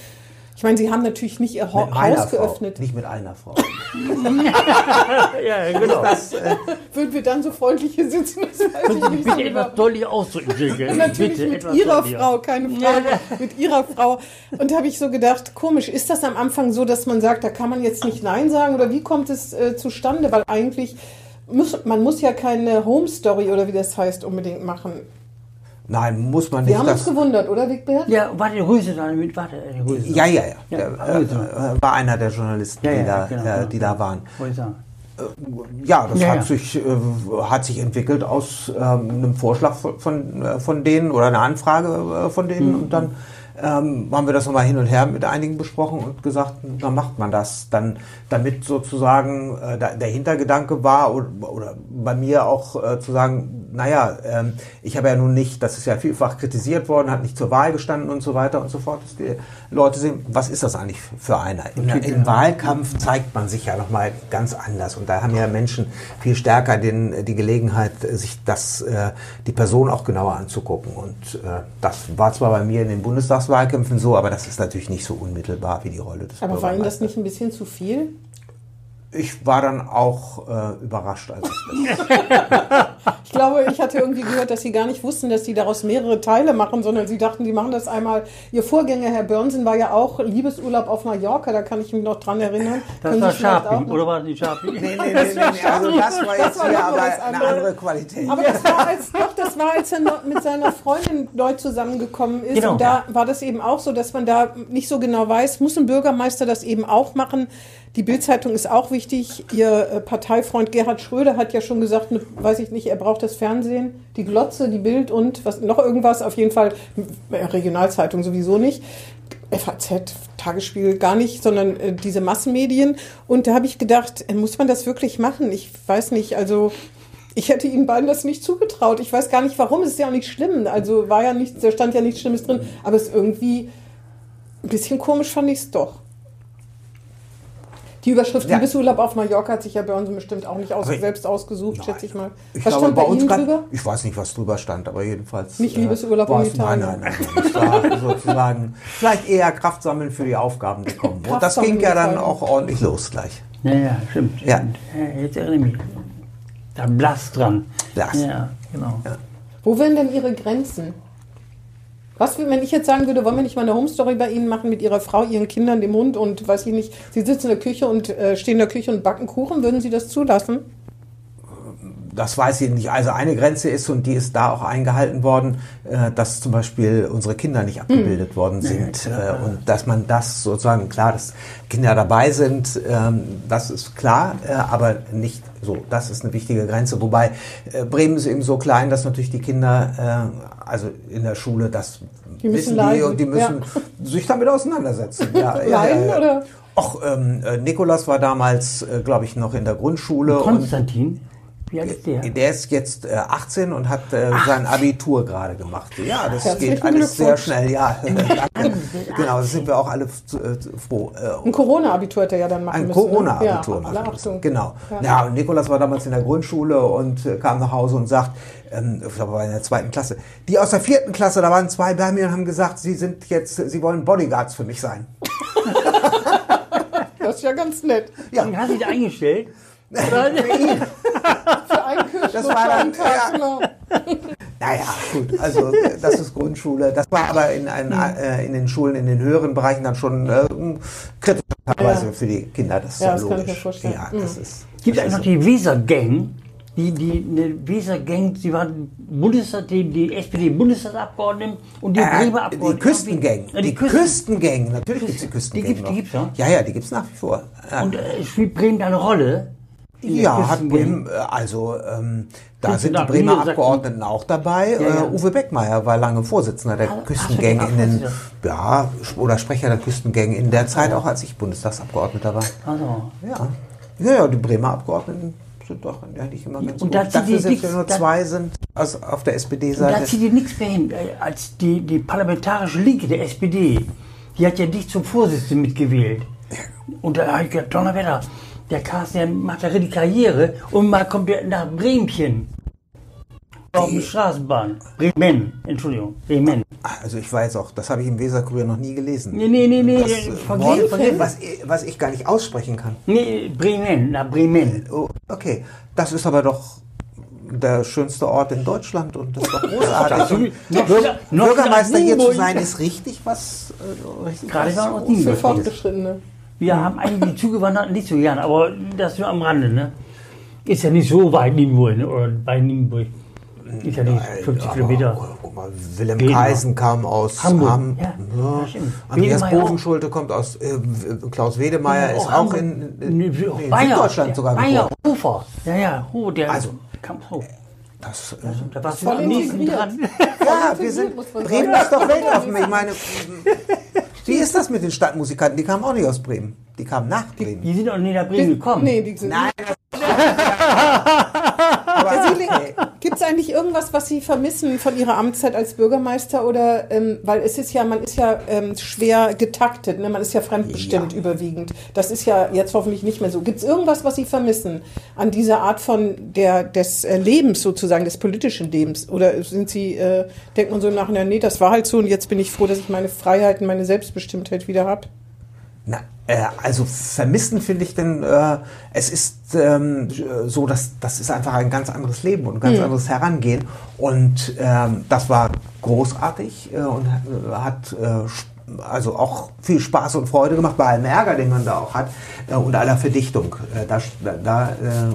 Ich meine, Sie haben natürlich nicht Ihr meiner Haus geöffnet. Frau, nicht mit einer Frau. Ja, genau. Das, äh, Würden wir dann so freundlich hier sitzen? Das weiß ich nicht so Bitte etwas ausdrücken, Silke. Natürlich Bitte mit ihrer deutlicher. Frau, keine Frage, mit ihrer Frau. Und da habe ich so gedacht, komisch, ist das am Anfang so, dass man sagt, da kann man jetzt nicht Nein sagen oder wie kommt es äh, zustande? Weil eigentlich muss, man muss ja keine Home Story oder wie das heißt unbedingt machen. Nein, muss man Wir nicht. haben uns gewundert, oder Wigbert? Ja, warte, Röse da mit, warte, äh, Röse. ja, ja, ja. Ja, Der, also. äh, war einer der Journalisten, Ja, ja, die, da, genau, äh, genau. die da waren. Sagen. Ja, das Ja, hat, ja. Sich, äh, hat sich entwickelt aus ähm, einem Vorschlag von, von, äh, von denen oder einer Anfrage äh, von denen. Mhm. Und dann ähm, haben wir das nochmal hin und her mit einigen besprochen und gesagt, dann macht man das. Dann, damit sozusagen äh, der Hintergedanke war oder, oder bei mir auch äh, zu sagen, naja, ähm, ich habe ja nun nicht, das ist ja vielfach kritisiert worden, hat nicht zur Wahl gestanden und so weiter und so fort. Dass die Leute sehen, was ist das eigentlich für einer? In, Im Wahlkampf zeigt man sich ja nochmal ganz anders. Und da haben ja Menschen viel stärker den, die Gelegenheit, sich das, äh, die Person auch genauer anzugucken. Und äh, das war zwar bei mir in den Bundestagswahlkämpfen so, aber das ist natürlich nicht so unmittelbar wie die Rolle des Aber war Ihnen das nicht ein bisschen zu viel? Ich war dann auch äh, überrascht, als ich das Ich glaube, ich hatte irgendwie gehört, dass Sie gar nicht wussten, dass Sie daraus mehrere Teile machen, sondern Sie dachten, die machen das einmal. Ihr Vorgänger, Herr Börnsen, war ja auch Liebesurlaub auf Mallorca, da kann ich mich noch dran erinnern. Das Können war Sharpie, oder war das nicht Sharpie? Nee, nee, nee, nee, nee. Also das war jetzt war hier aber was eine andere Qualität. Aber das war, als, doch, das war, als er noch mit seiner Freundin neu zusammengekommen ist. Genau. Und da war das eben auch so, dass man da nicht so genau weiß, muss ein Bürgermeister das eben auch machen? Die Bildzeitung ist auch wichtig. Ihr äh, Parteifreund Gerhard Schröder hat ja schon gesagt, ne, weiß ich nicht, er braucht das Fernsehen, die Glotze, die Bild und was noch irgendwas. Auf jeden Fall äh, Regionalzeitung sowieso nicht. FAZ, Tagesspiegel gar nicht, sondern äh, diese Massenmedien. Und da habe ich gedacht, äh, muss man das wirklich machen? Ich weiß nicht, also ich hätte ihnen beiden das nicht zugetraut. Ich weiß gar nicht warum, es ist ja auch nicht schlimm. Also war ja nicht, da stand ja nichts Schlimmes drin, aber es ist irgendwie ein bisschen komisch fand ich es doch. Die Überschrift Ja. Liebesurlaub auf Mallorca hat sich ja Börnsen bestimmt auch nicht aus, selbst ausgesucht, Nein. schätze ich mal. Ich Was glaube, stand bei uns Ihnen drüber? Ich weiß nicht, was drüber stand, aber jedenfalls. Nicht Liebesurlaub war in Italien. nein, nein. nein. Es war sozusagen vielleicht eher Kraft sammeln für die Aufgaben, die kommen. Und das ging ja dann auch ordentlich los gleich. Ja, ja, stimmt. Ja. stimmt. Ja, jetzt erinnere ich mich. Da Blass dran. Blass. Ja, genau. Wo wären denn Ihre Grenzen? Was, wenn ich jetzt sagen würde, wollen wir nicht mal eine Home-Story bei Ihnen machen mit Ihrer Frau, Ihren Kindern, dem Hund und weiß ich nicht, Sie sitzen in der Küche und äh, stehen in der Küche und backen Kuchen, würden Sie das zulassen? Das weiß ich nicht. Also eine Grenze ist, und die ist da auch eingehalten worden, äh, dass zum Beispiel unsere Kinder nicht abgebildet Hm. worden sind. Äh, Und dass man das sozusagen, klar, dass Kinder dabei sind, ähm, das ist klar, äh, aber nicht so. Das ist eine wichtige Grenze. Wobei äh, Bremen ist eben so klein, dass natürlich die Kinder, äh, also in der Schule, das Die wissen die und die müssen sich damit auseinandersetzen. Ja, ja, Leiden, ja, ja. oder? Och, ähm, äh, Nikolas war damals, äh, glaube ich, noch in der Grundschule. und Konstantin, wie alt ist der? der ist jetzt äh, 18 und hat äh, sein Abitur gerade gemacht. Ja, das Herzlichen geht alles sehr schnell. Ja, danke. genau, da sind wir auch alle zu, äh, zu froh. Äh, Ein Corona-Abitur hätte er ja dann machen ein müssen. ne? Corona-Abitur Ja, machen müssen. Genau. Ja. Ja. und Nikolas war damals in der Grundschule und äh, kam nach Hause und sagt, ähm, ich glaube, er war in der zweiten Klasse. Die aus der vierten Klasse, da waren zwei bei mir und haben gesagt, sie sind jetzt, sie wollen Bodyguards für mich sein. Das ist ja ganz nett. Ja. Den hast du dich eingestellt? Für einen Das war dann- ja. Naja, gut, also das ist Grundschule. Das war aber in, ein, äh, in den Schulen, in den höheren Bereichen dann schon äh, kritisch teilweise Ja. für die Kinder. Das ist Ja, ja, das kann ich logisch. mir vorstellen. Ja, Mhm. das ist. Gibt das eigentlich noch die Weser-Gang? Die, die, eine Weser-Gang, sie waren Bundestag, die, die SPD-Bundestagsabgeordneten und die Äh, Bremer die. Küstengang. Ja, die die Küsten. Küstengang. Natürlich gibt es die Küstengang. Die gibt's- die noch. gibt's noch? Ja, ja, die gibt es nach wie vor. Ja. Und äh, spielt Bremen da eine Rolle? Der Ja, hat? Bremen, äh, also ähm, da sind die Bremer? Abgeordneten auch dabei. Ja, ja. Äh, Uwe Beckmeier war lange Vorsitzender der Ah, Küstengang ach, in den, ja, oder Sprecher der Küstengang in der Zeit, auch als ich Bundestagsabgeordneter war. Also, Ja, ja, ja die Bremer Abgeordneten sind doch eigentlich immer ganz Und gut. da die sind wir nichts- nur zwei sind also auf der und da SPD-Seite. zieht ihr nichts mehr hin, äh, als die, die parlamentarische Linke der SPD. Die hat ja dich zum Vorsitzenden mitgewählt. Und da habe ich gedacht, Donnerwetter, der Carsten, der macht da richtig Karriere und mal kommt der nach Bremchen. auf der Straßenbahn. Bremen, Entschuldigung, Bremen. Also ich weiß auch, das habe ich im Weserkurier noch nie gelesen. Nee, nee, nee, nee, Das, äh, vergessen, Wort, was, was ich gar nicht aussprechen kann. Nee, Bremen, na Bremen. Oh, okay, das ist aber doch der schönste Ort in Deutschland und das ist doch großartig. Noch noch Bürgermeister hier zu sein, ist richtig was. Äh, richtig Gerade was war noch Für. Fortgeschrittene. Wir haben eigentlich die Zugewanderten nicht so gern, aber das nur am Rande, ne? Ist ja nicht so weit Nienburg, ne? oder bei Nienburg. Ist ja nicht 50 aber, Kilometer. Guck mal, Willem. Kaisen kam aus Hamburg. Ham- Ja, das stimmt. Andreas auch. Bovenschulte kommt aus, äh, Klaus Wedemeyer ist auch Hamburg. in, in, in, in Bayer, Süddeutschland der sogar Bayer, geboren. Hofer. Ja, ja, oh, der Also, kam hoch. Das, äh, Da warst du Voll am nächsten dran. ja, wir sind, Bremen ist doch weltoffen. Ich meine, wie ist das mit den Stadtmusikanten? Die kamen auch nicht aus Bremen. Die kamen nach Bremen. Die sind auch nicht nach Bremen gekommen. Nee, die sind Nein, Herr Sieling, gibt es eigentlich irgendwas, was Sie vermissen von Ihrer Amtszeit als Bürgermeister? Oder ähm, weil es ist ja, man ist ja ähm, schwer getaktet, ne? man ist ja fremdbestimmt Ja. überwiegend. Das ist ja jetzt hoffentlich nicht mehr so. Gibt es irgendwas, was Sie vermissen an dieser Art von der des äh, Lebens sozusagen, des politischen Lebens? Oder sind Sie, äh, denkt man so im Nachhinein, nee, das war halt so und jetzt bin ich froh, dass ich meine Freiheiten, meine Selbstbestimmtheit wieder habe? Na, äh, also vermissen finde ich denn, äh, es ist ähm, so, dass das ist einfach ein ganz anderes Leben und ein ganz anderes Herangehen. Und ähm, das war großartig äh, und äh, hat äh, also auch viel Spaß und Freude gemacht bei allem Ärger, den man da auch hat und aller Verdichtung. Da, da,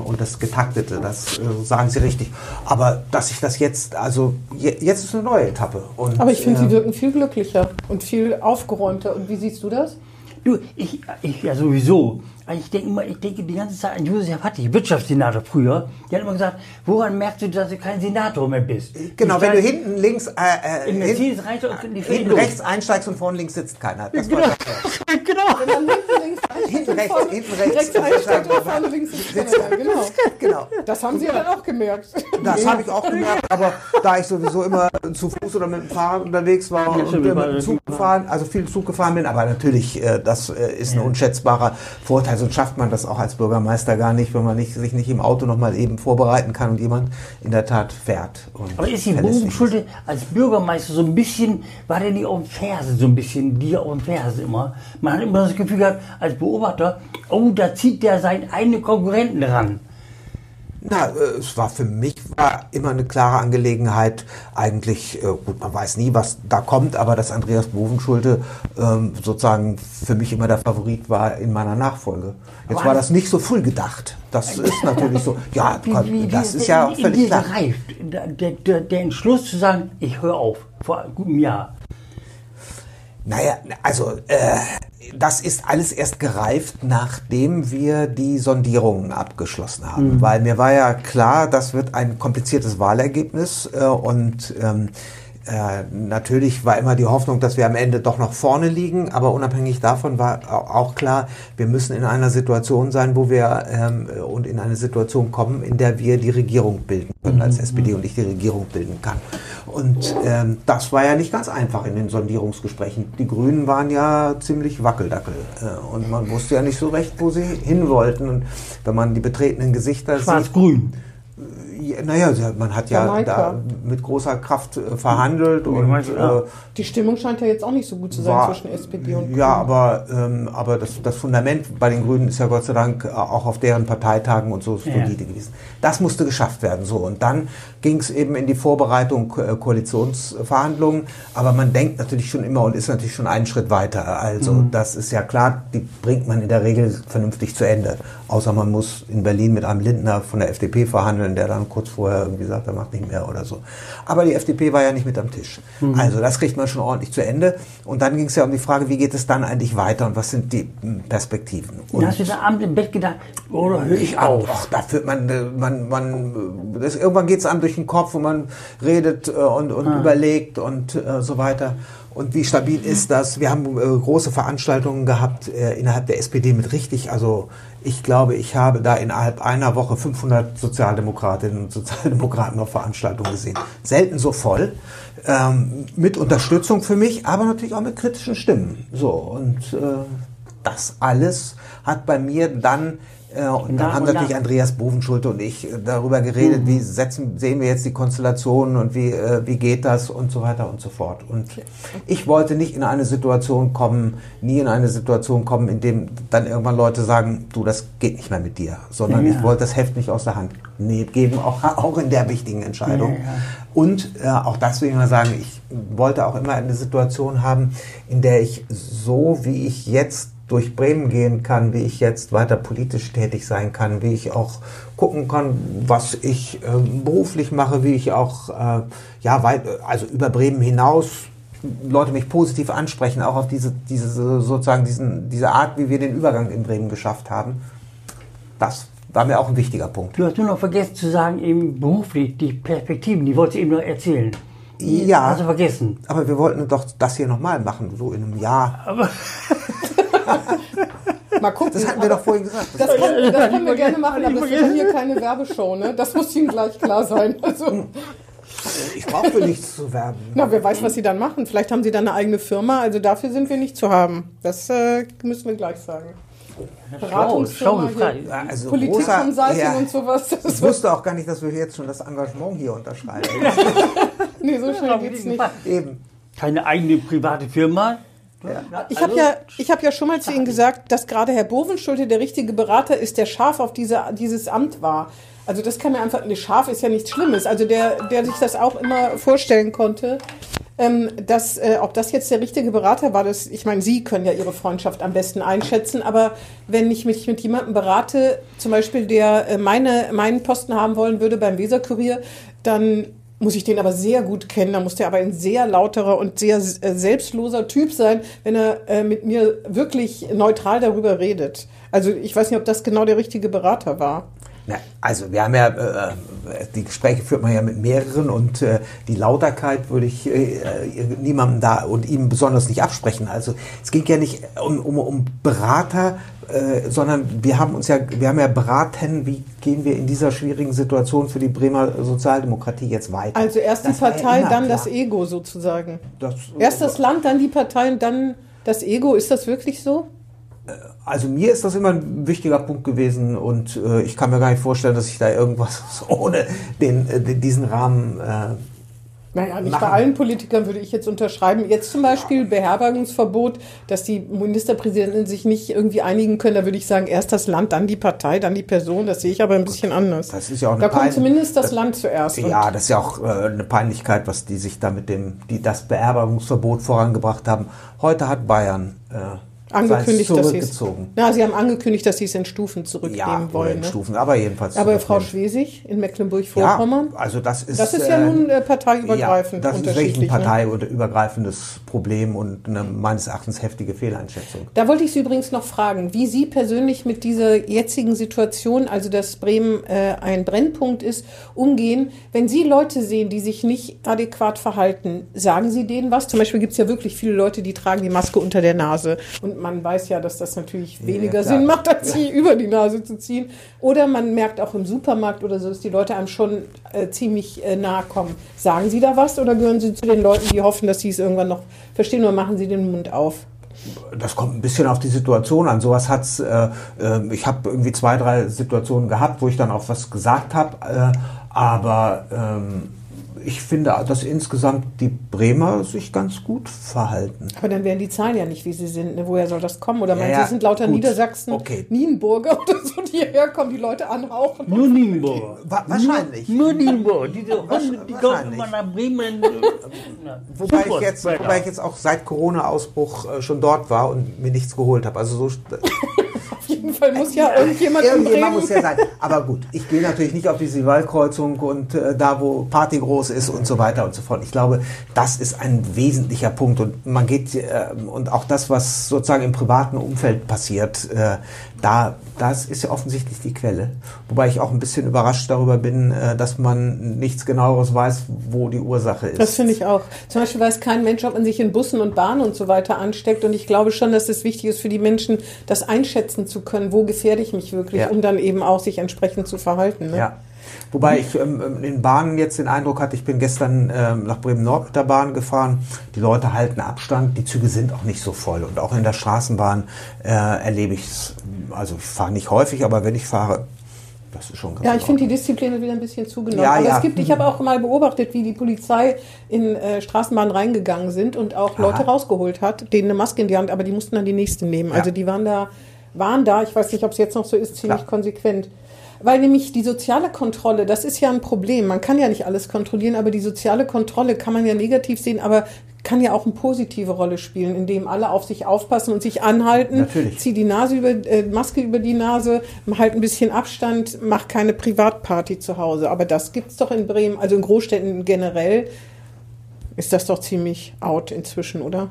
und das Getaktete, das sagen Sie richtig. Aber dass ich das jetzt, also je, jetzt ist eine neue Etappe. Und, Aber ich finde, Sie wirken viel glücklicher und viel aufgeräumter. Und wie siehst du das? Du, ich, ich ja sowieso. Ich denke immer, ich denke die ganze Zeit an Josef Hattig, Wirtschaftssenator früher. Der hat immer gesagt, woran merkst du, dass du kein Senator mehr bist? Genau, Ich wenn du hinten links, äh, äh, In hinten, rein hinten rechts einsteigst und vorne links sitzt keiner. Das Genau. war das. genau. Dann hinten links Hinten rechts, vorne- hinten rechts. rechts einsteigt und vorne links sitzt keiner. Genau. Genau. Das haben Sie ja dann auch gemerkt. Das habe ich auch gemerkt, aber da ich sowieso immer zu Fuß oder mit dem Fahrrad unterwegs war und mit dem Zug gefahren, also viel Zug gefahren bin, aber natürlich, äh, das äh, ist ein unschätzbarer Vorteil. Sonst schafft man das auch als Bürgermeister gar nicht, wenn man nicht, sich nicht im Auto nochmal eben vorbereiten kann und jemand in der Tat fährt. Und Aber ist die Bogenschulte als Bürgermeister so ein bisschen, war der nicht auf dem Ferse, so ein bisschen, die auf dem Ferse immer? Man hat immer das Gefühl gehabt, als Beobachter, oh, da zieht der seinen eigenen Konkurrenten ran. Na, äh, es war für mich war immer eine klare Angelegenheit. Eigentlich, äh, gut, man weiß nie, was da kommt, aber dass Andreas Bovenschulte ähm, sozusagen für mich immer der Favorit war in meiner Nachfolge. Jetzt Aber war das nicht so früh gedacht. Das ist natürlich so. Ja, das ist ja in völlig klar. der, der, der Entschluss zu sagen, ich höre auf, vor einem guten Jahr. Naja, also äh, das ist alles erst gereift, nachdem wir die Sondierungen abgeschlossen haben. Weil mir war ja klar, das wird ein kompliziertes Wahlergebnis äh, und ähm, äh, natürlich war immer die Hoffnung, dass wir am Ende doch noch vorne liegen, aber unabhängig davon war au- auch klar, wir müssen in einer Situation sein, wo wir ähm, und in eine Situation kommen, in der wir die Regierung bilden können, als SPD und ich die Regierung bilden kann. Und ähm, das war ja nicht ganz einfach in den Sondierungsgesprächen. Die Grünen waren ja ziemlich wackeldackel äh, und man wusste ja nicht so recht, wo sie hin wollten. Und wenn man die betretenen Gesichter sieht, Schwarz-Grün. ja, naja, man hat ja Jamaika. da mit großer Kraft äh, verhandelt und ja. äh, Die Stimmung scheint ja jetzt auch nicht so gut zu sein war, zwischen SPD und Ja, Grünen. aber, ähm, aber das, das Fundament bei den Grünen ist ja Gott sei Dank äh, auch auf deren Parteitagen und so Ja. solide gewesen. Das musste geschafft werden. So Und dann ging es eben in die Vorbereitung äh, Koalitionsverhandlungen. Aber man denkt natürlich schon immer und ist natürlich schon einen Schritt weiter. Also Mhm. das ist ja klar, die bringt man in der Regel vernünftig zu Ende. Außer man muss in Berlin mit einem Lindner von der FDP verhandeln, der dann kurz vorher irgendwie sagt, er macht nicht mehr oder so. Aber die FDP war ja nicht mit am Tisch. Mhm. Also das kriegt man schon ordentlich zu Ende. Und dann ging es ja um die Frage, wie geht es dann eigentlich weiter und was sind die hm, Perspektiven? Und hast du da abends im Bett gedacht, oder höre ich auf? Ach, da führt man, äh, man, man, das, irgendwann geht es einem durch den Kopf und man redet äh, und, und überlegt und äh, so weiter. Und wie stabil ist das? Wir haben äh, große Veranstaltungen gehabt äh, innerhalb der SPD mit richtig, also ich glaube, ich habe da innerhalb einer Woche 500 Sozialdemokratinnen und Sozialdemokraten auf Veranstaltungen gesehen. Selten so voll, ähm, mit Unterstützung für mich, aber natürlich auch mit kritischen Stimmen. So und äh, das alles hat bei mir dann Äh, und Nach dann haben und natürlich nach. Andreas Bovenschulte und ich äh, darüber geredet, wie setzen, sehen wir jetzt die Konstellationen und wie, äh, wie geht das und so weiter und so fort. Und ich wollte nicht in eine Situation kommen, nie in eine Situation kommen, in dem dann irgendwann Leute sagen, du, das geht nicht mehr mit dir, sondern Ja. ich wollte das Heft nicht aus der Hand nee, geben, auch, auch in der wichtigen Entscheidung. Ja, ja. Und äh, auch das will ich mal sagen, ich wollte auch immer eine Situation haben, in der ich so, wie ich jetzt durch Bremen gehen kann, wie ich jetzt weiter politisch tätig sein kann, wie ich auch gucken kann, was ich ähm, beruflich mache, wie ich auch äh, ja weit, also über Bremen hinaus Leute mich positiv ansprechen, auch auf diese, diese sozusagen diesen, diese Art, wie wir den Übergang in Bremen geschafft haben. Das war mir auch ein wichtiger Punkt. Du hast nur noch vergessen zu sagen, eben beruflich, die Perspektiven, die wolltest du eben noch erzählen. Ja. Hast du vergessen. Aber wir wollten doch das hier nochmal machen, so in einem Jahr. Mal gucken. Das hatten wir doch vorhin gesagt. Das, kann, das können wir gerne machen, aber das ist hier keine Werbeshow, ne? Das muss Ihnen gleich klar sein. Also, ich brauche für nichts zu werben. na, wer weiß, was Sie dann machen. Vielleicht haben Sie dann eine eigene Firma, also dafür sind wir nicht zu haben. Das äh, müssen wir gleich sagen. Beratungsfirma, gefragt. Also Politik, großer- Consulting ja. und sowas. Das Ich wusste auch gar nicht, dass wir jetzt schon das Engagement hier unterschreiben. nee, so schnell geht's nicht. Eben. Keine eigene private Firma. Ich habe ja, ich hab ja schon mal zu Ihnen gesagt, dass gerade Herr Bovenschulte der richtige Berater ist, der scharf auf diese, dieses Amt war. Also das kann mir einfach, ne, scharf ist ja nichts Schlimmes. Also der, der sich das auch immer vorstellen konnte, ähm, dass, äh, ob das jetzt der richtige Berater war, das, ich meine, Sie können ja Ihre Freundschaft am besten einschätzen, aber wenn ich mich mit jemandem berate, zum Beispiel der äh, meine, meinen Posten haben wollen würde beim Weserkurier, dann muss ich den aber sehr gut kennen. Da muss der aber ein sehr lauterer und sehr äh, selbstloser Typ sein, wenn er äh, mit mir wirklich neutral darüber redet. Also ich weiß nicht, ob das genau der richtige Berater war. Na, also wir haben ja, äh, die Gespräche führt man ja mit mehreren und äh, die Lauterkeit würde ich äh, niemandem da und ihm besonders nicht absprechen. Also es ging ja nicht um, um, um Berater, äh, sondern wir haben uns ja, wir haben ja beraten, wie gehen wir in dieser schwierigen Situation für die Bremer Sozialdemokratie jetzt weiter. Also erst die Das ja Partei, dann klar. das Ego sozusagen. Das- Erst das Land, dann die Partei und dann das Ego. Ist das wirklich so? Also mir ist das immer ein wichtiger Punkt gewesen und äh, ich kann mir gar nicht vorstellen, dass ich da irgendwas ohne den, äh, diesen Rahmen äh, Naja, nicht Machen. bei allen Politikern würde ich jetzt unterschreiben. Jetzt zum Beispiel Beherbergungsverbot, dass die Ministerpräsidenten sich nicht irgendwie einigen können. Da würde ich sagen, erst das Land, dann die Partei, dann die Person. Das sehe ich aber ein bisschen anders. Das ist ja auch eine da kommt zumindest das, das- Land zuerst. Ja, das ist ja auch äh, eine Peinlichkeit, was die sich da mit dem, die das Beherbergungsverbot vorangebracht haben. Heute hat Bayern äh, angekündigt, dass sie es. Na, sie haben angekündigt, dass sie es in Stufen zurücknehmen Ja, wollen. in Ne? Stufen, aber jedenfalls. Aber Frau. Schwesig in Mecklenburg-Vorpommern, Ja, also das ist. das ist ja nun äh, parteiübergreifend ja, das ist wirklich ein ne? parteiübergreifendes Problem und eine meines Erachtens heftige Fehleinschätzung. Da wollte ich Sie übrigens noch fragen, wie Sie persönlich mit dieser jetzigen Situation, also dass Bremen äh, ein Brennpunkt ist, umgehen. Wenn Sie Leute sehen, die sich nicht adäquat verhalten, sagen Sie denen was? Zum Beispiel gibt es ja wirklich viele Leute, die tragen die Maske unter der Nase. Und man weiß ja, dass das natürlich weniger klar. Sinn macht, als sie über die Nase zu ziehen. Oder man merkt auch im Supermarkt oder so, dass die Leute einem schon äh, ziemlich äh, nahe kommen. Sagen Sie da was oder gehören Sie zu den Leuten, die hoffen, dass Sie es irgendwann noch verstehen oder machen Sie den Mund auf? Das kommt ein bisschen auf die Situation an. Sowas hat's. Äh, äh, ich habe irgendwie zwei, drei Situationen gehabt, wo ich dann auch was gesagt habe. Äh, aber ähm, ich finde, dass insgesamt die Bremer sich ganz gut verhalten. Aber dann wären die Zahlen ja nicht, wie sie sind. Ne? Woher soll das kommen? Oder Ja, meinen ja, Sie, sind lauter gut. Niedersachsen, Okay. Nienburger oder so, die hierher kommen, die Leute anhauchen? Nur Nienburg. Wa wahrscheinlich. Nur Nienburg. Diese Hunde, die kommen wahrscheinlich. immer nach Bremen. Wobei ich, jetzt, wobei ich jetzt auch seit Corona-Ausbruch äh, schon dort war und mir nichts geholt habe. Also so jeden Fall muss ja irgendjemand in Irgendjemand Bremen- muss ja sein. Aber gut, ich gehe natürlich nicht auf diese Waldkreuzung und äh, da, wo Party groß ist und so weiter und so fort. Ich glaube, das ist ein wesentlicher Punkt und man geht äh, und auch das, was sozusagen im privaten Umfeld passiert, äh, da das ist ja offensichtlich die Quelle. Wobei ich auch ein bisschen überrascht darüber bin, äh, dass man nichts genaueres weiß, wo die Ursache ist. Das finde ich auch. Zum Beispiel weiß kein Mensch, ob man sich in Bussen und Bahnen und so weiter ansteckt. Und ich glaube schon, dass es wichtig ist für die Menschen, das einschätzen zu können, wo gefährde ich mich wirklich, Ja. um dann eben auch sich entsprechend zu verhalten. Ne? Ja. Wobei ich ähm, in Bahnen jetzt den Eindruck hatte, ich bin gestern ähm, nach Bremen-Nord mit der Bahn gefahren. Die Leute halten Abstand, die Züge sind auch nicht so voll. Und auch in der Straßenbahn äh, erlebe ich es. Also ich fahre nicht häufig, aber wenn ich fahre, das ist schon ganz Ja, ich finde die. Disziplin hat wieder ein bisschen zugenommen. Ja, Aber ja. es gibt, ich habe auch mal beobachtet, wie die Polizei in äh, Straßenbahnen reingegangen sind und auch Leute rausgeholt hat, denen eine Maske in die Hand, aber die mussten dann die nächsten nehmen. Ja. Also die waren da, waren da, ich weiß nicht, ob es jetzt noch so ist, ziemlich Klar. konsequent. Weil nämlich die soziale Kontrolle, das ist ja ein Problem. Man kann ja nicht alles kontrollieren, aber die soziale Kontrolle kann man ja negativ sehen, aber kann ja auch eine positive Rolle spielen, indem alle auf sich aufpassen und sich anhalten. Natürlich. Zieh die Nase über, äh, Maske über die Nase, halt ein bisschen Abstand, mach keine Privatparty zu Hause. Aber das gibt's doch in Bremen, also in Großstädten generell ist das doch ziemlich out inzwischen, oder?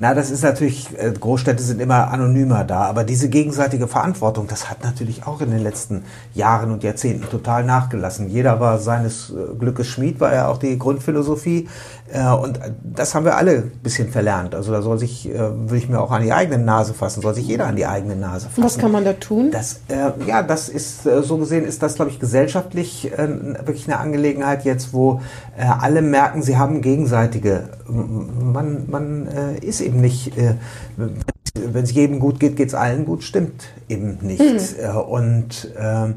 Na, das ist natürlich, äh, Großstädte sind immer anonymer da, aber diese gegenseitige Verantwortung, das hat natürlich auch in den letzten Jahren und Jahrzehnten total nachgelassen. Jeder war seines äh, Glückes Schmied, war ja auch die Grundphilosophie. Äh, Und das haben wir alle ein bisschen verlernt. Also da soll sich, würde ich mir auch an die eigene Nase fassen, soll sich jeder an die eigene Nase fassen. Was kann man da tun? Das, ja, das ist so gesehen ist das, glaube ich, gesellschaftlich wirklich eine Angelegenheit jetzt, wo alle merken, sie haben gegenseitige. Man, man ist eben nicht, äh, wenn es jedem gut geht, geht es allen gut, stimmt eben nicht. Äh, und ähm,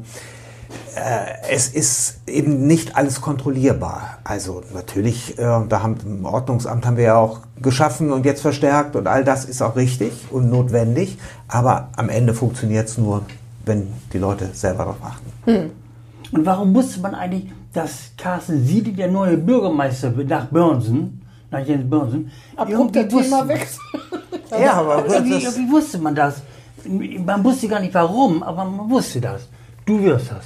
äh, es ist eben nicht alles kontrollierbar. Also natürlich, äh, da haben im Ordnungsamt haben wir ja auch geschaffen und jetzt verstärkt und all das ist auch richtig und notwendig, aber am Ende funktioniert es nur, wenn die Leute selber darauf achten. Und warum wusste man eigentlich, dass Carsten Siede der neue Bürgermeister wird nach Börnsen, nach Jens Börnsen? Abrupt Irgendwie Thema wusste- weg. Ja, aber Irgendwie, das, irgendwie wusste man das. Man wusste gar nicht warum, aber man wusste das. Du wirst das.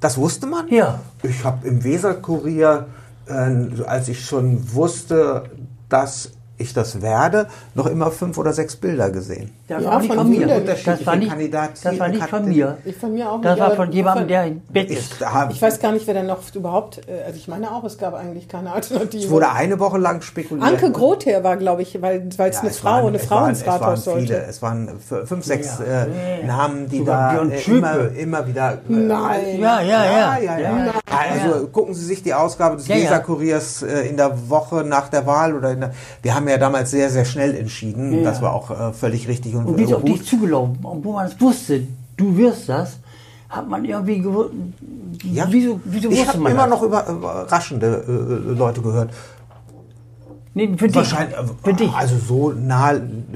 das wusste man? Ja. Ich habe im Weserkurier, äh, als ich schon wusste, dass ich das werde, noch immer fünf oder sechs Bilder gesehen. Das Ja, war nicht von mir. Das war nicht, das war nicht von mir. Ich von mir auch Das nicht, war von jemandem, der im Bett Ich, ist. da, Ich weiß gar nicht, wer denn noch überhaupt, äh, also ich meine auch, es gab eigentlich keine Alternative. es wurde eine Woche lang spekuliert. Anke Grother war, glaube ich, weil es Ja, eine es Frau, waren- eine Frau ins es waren Rathaus viele, sollte. Es waren fünf, sechs Ja, äh. Namen, die Sogar da äh, immer, immer wieder. Äh, Nein. Ja, ja, ja. ja, ja. Also gucken Sie sich die Ausgabe des Ja, ja. Weserkuriers äh, in der Woche nach der Wahl oder in der, wir haben ja damals sehr, sehr schnell entschieden. Ja. Das war auch äh, völlig richtig und, Und wie äh, ist auf dich zugelaufen, obwohl man es wusste, du wirst das, hat man irgendwie gewusst, Ja. wieso, wieso Ich wusste habe man immer das? noch über, überraschende äh, Leute gehört. Nee, für dich, Wahrscheinlich, äh, für dich. also so nah,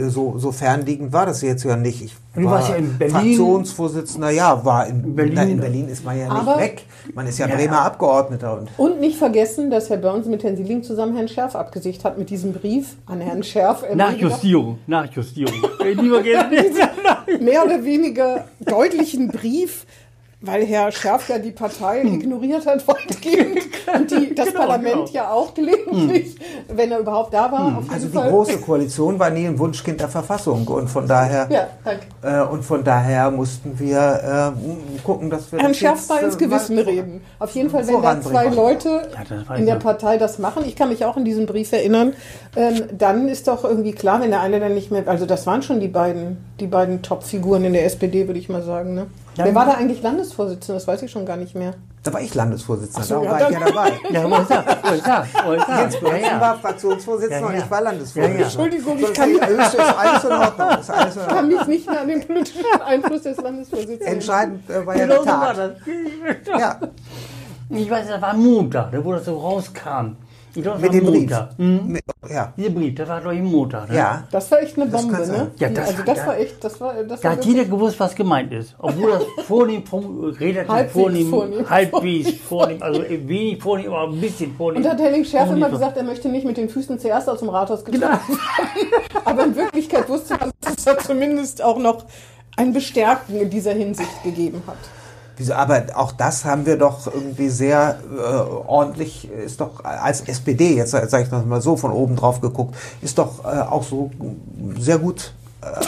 so, so fernliegend war das jetzt ja nicht. Ich Du war warst ja in Berlin. Fraktionsvorsitzender, ja, war in Berlin. Na, in Berlin ist man ja nicht Aber- weg. Man ist ja, Ja, Bremer ja. Abgeordneter und Und nicht vergessen, dass Herr Burns mit Herrn Sieling zusammen Herrn Schärf abgesicht hat mit diesem Brief an Herrn Schärf. Er Nachjustierung, Nachjustierung. Lieber geht Mehr oder weniger deutlichen Brief, weil Herr Schärf ja die Partei ignoriert hat weitgehend und die, das Genau, Parlament genau. ja auch gelegentlich, wenn er überhaupt da war. Jeden also die Fall. große Koalition war nie ein Wunschkind der Verfassung und von daher Ja, danke. äh, und von daher mussten wir äh, gucken, dass wir Herrn das Schärf mal äh, ins Gewissen mal- reden. Auf jeden Fall, wenn da zwei Leute Ja, in der. Partei das machen, ich kann mich auch in diesen Brief erinnern, ähm, dann ist doch irgendwie klar, wenn der eine dann nicht mehr, also das waren schon die beiden, die beiden Top-Figuren in der SPD, würde ich mal sagen. Ne? Ja. Wer war da eigentlich Landesvorsitzender? Das weiß ich schon gar nicht mehr. Da war ich Landesvorsitzender, so, da ja, war ich ja dabei. Ja, wo ist das? Wo ist das? Wo ist das? Jens Ja, ja. war Fraktionsvorsitzender und ich war Landesvorsitzender. Entschuldigung, ich kann- ist ist alles in Ordnung. Ist alles in Ich kann mich nicht mehr an den politischen Einfluss des Landesvorsitzenden. Entscheidend äh, war ja Genau der war Tag. das. Ja, Ich weiß, das war Montag, da wo das so rauskam. Das mit dem Brief. Mhm. Mit, ja. Dieser Brief, das war doch im Montag. Ne? ja. Das war echt eine Bombe, ne? Ja, das also war- das da- war echt, das war, das Da war hat jeder gewusst, was gemeint ist. Obwohl das vornehm, vom, relativ Halbwegs vornehm, vornehm. halbwegs vornehm, also wenig vornehm, aber ein bisschen vornehm. Und hat Henning Schärf immer gesagt, er möchte nicht mit den Füßen zuerst aus dem Rathaus Genau. getragen werden. Aber in Wirklichkeit wusste man, dass es da zumindest auch noch ein Bestärken in dieser Hinsicht gegeben hat. Wieso, aber auch das haben wir doch irgendwie sehr äh, ordentlich, ist doch als SPD, jetzt sage ich das mal so von oben drauf geguckt, ist doch äh, auch so sehr gut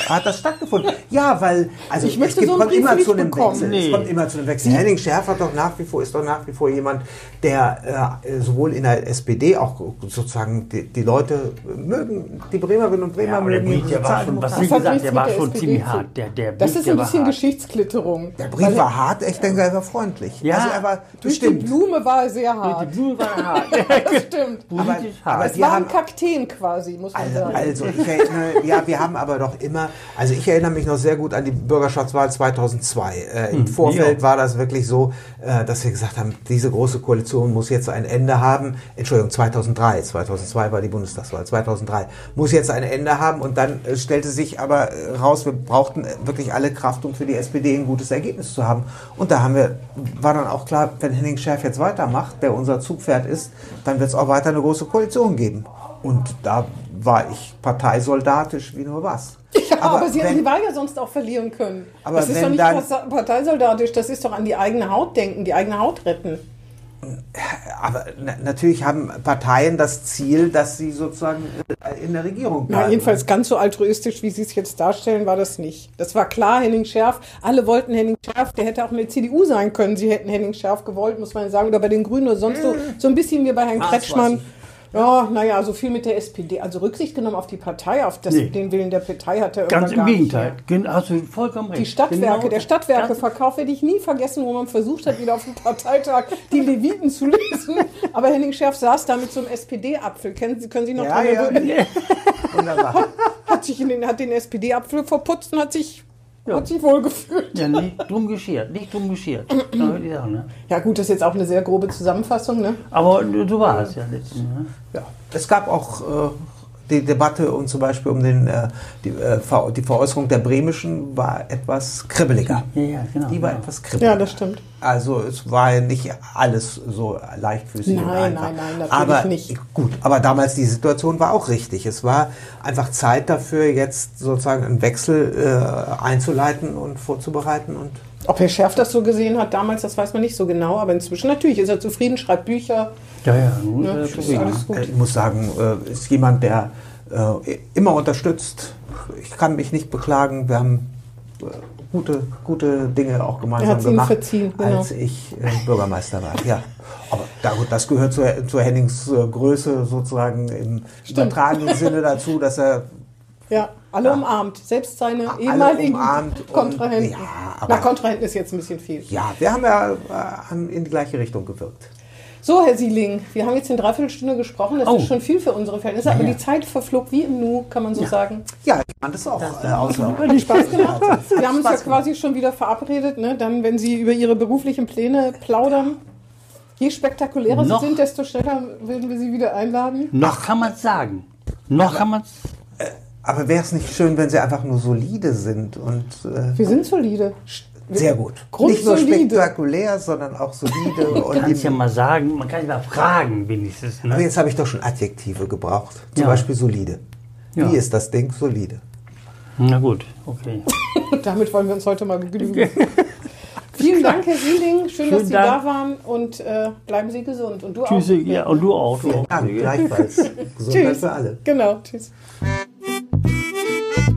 hat das stattgefunden. Ja, weil also Ich möchte es gibt, so kommt immer nicht zu einem bekommen. Wechsel. Nee. Es kommt immer zu einem Wechsel. Henning Schärfer doch nach wie vor ist doch nach wie vor jemand, der äh, sowohl in der SPD auch sozusagen die, die Leute mögen, die Bremerinnen und Bremer Ja, aber der mögen Brief, der war schon, was Das wie hat gesagt, der war schon SPD ziemlich hart. Der, der Das Brief, ist der ein war bisschen. Geschichtsklitterung. Der Brief Weil war hart, ich denke, er war freundlich. Ja. also er war durch die. Blume war er sehr Die hart. Blume war hart. Das stimmt. Politisch aber hart. Es wir waren haben- Kakteen quasi, muss man Also, sagen. also ich erinnere, ja, wir haben aber doch immer, also ich erinnere mich noch sehr gut an die Bürgerschaftswahl 2002. Äh, Im Vorfeld ja. war das wirklich so, äh, dass wir gesagt haben, diese große Koalition muss jetzt ein Ende haben. Entschuldigung, 2003, 2002 war die Bundestagswahl, 2003 muss jetzt ein Ende haben und dann äh, stellte sich aber äh, raus, wir brauchten äh, wirklich alle Kraft, um für die SPD ein gutes Ergebnis zu haben. Und da haben wir, war dann auch klar, wenn Henning Schärf jetzt weitermacht, der unser Zugpferd ist, dann wird es auch weiter eine große Koalition geben. Und da war ich parteisoldatisch wie nur was. Ja, aber, sie wenn- hätten die Wahl ja sonst auch verlieren können. Aber das ist doch nicht dann- parteisoldatisch, das ist doch an die eigene Haut denken, die eigene Haut retten. Aber na, natürlich haben Parteien das Ziel, dass sie sozusagen äh, in der Regierung Na, bleiben. jedenfalls ganz so altruistisch, wie Sie es jetzt darstellen, war das nicht. Das war klar, Henning Schärf. Alle wollten Henning Schärf. Der hätte auch in der CDU sein können. Sie hätten Henning Schärf gewollt, muss man sagen. Oder bei den Grünen oder sonst so. So ein bisschen wie bei Herrn Ah, Kretschmann. Ja, naja, so viel mit der SPD. Also Rücksicht genommen auf die Partei, auf das, Nee. den Willen der Partei hat er Ganz im Gegenteil. Gen- Hast du vollkommen recht. Die Stadtwerke, Genau der. Stadtwerkeverkauf werde ich nie vergessen, wo man versucht hat, wieder auf dem Parteitag die Leviten zu lesen. Aber Henning Schärf saß da mit so einem SPD-Apfel. Kennen Sie, können Sie noch Ja, dran ja. Wunderbar. Hat, sich in den, hat den SPD-Apfel verputzt und hat sich, hat sich wohl gefühlt. Ja, nicht drum geschert, nicht drum geschert. Sagen, ne? Ja gut, das ist jetzt auch eine sehr grobe Zusammenfassung. Ne? Aber so war es ja letztens. Ne? Ja. Es gab auch äh, die Debatte und zum Beispiel um den, äh, die, äh, die Veräußerung der Bremischen war etwas kribbeliger. Ja, ja, genau. Die war genau. etwas kribbeliger. Ja, das stimmt. Also es war ja nicht alles so leichtfüßig und Nein, einfach. nein, nein, natürlich aber, nicht. Gut, aber damals die Situation war auch richtig. Es war einfach Zeit dafür, jetzt sozusagen einen Wechsel äh, einzuleiten und vorzubereiten und Ob Herr Schärf das so gesehen hat damals, das weiß man nicht so genau. Aber inzwischen natürlich ist er zufrieden, schreibt Bücher. Ja, ja, Ne? gut. Äh, Ich muss sagen, äh, ist jemand, der äh, immer unterstützt. Ich kann mich nicht beklagen. Wir haben gute, gute Dinge auch gemeinsam gemacht, verziehen, genau. als ich Bürgermeister war. Ja, aber da, gut, das gehört zur, zur Hennings Größe sozusagen im übertragenen Sinne dazu, dass er Ja, alle umarmt. Selbst seine Alle ehemaligen umarmt und- Kontrahenten. ja, aber- Na, Kontrahenten ist jetzt ein bisschen viel. ja, wir haben ja äh, haben in die gleiche Richtung gewirkt. So, Herr Sieling, wir haben jetzt in Dreiviertelstunde gesprochen. Das Oh. ist schon viel für unsere Verhältnisse. Aber Ja, ja. die Zeit verflog wie im Nu, kann man so sagen. Ja, ich fand es auch äh, außer. Hat Spaß gemacht. Wir haben uns ja quasi schon wieder verabredet. Ne? Dann, wenn Sie über Ihre beruflichen Pläne plaudern. Je spektakulärer Noch- Sie sind, desto schneller würden wir Sie wieder einladen. Noch kann man es sagen. Noch kann man es. Aber wäre es nicht schön, wenn sie einfach nur solide sind und äh, Wir sind solide. sehr gut. Nicht nur spektakulär, sondern auch solide. Man kann es ja mal sagen, man kann es mal fragen, wenigstens. Aber Ne? jetzt habe ich doch schon Adjektive gebraucht. Zum Ja. Beispiel solide. Ja. Wie ist das Ding solide? Na gut, okay. Damit wollen wir uns heute mal begnügen. Vielen Dank, Herr Sieling. Schön, dass Schönen Sie Dank. da waren und äh, bleiben Sie gesund. Und du Tschüss, auch. ja, und du auch. Du auch. Ja, gleichfalls. Gesundheit Tschüss. für alle. Genau, tschüss.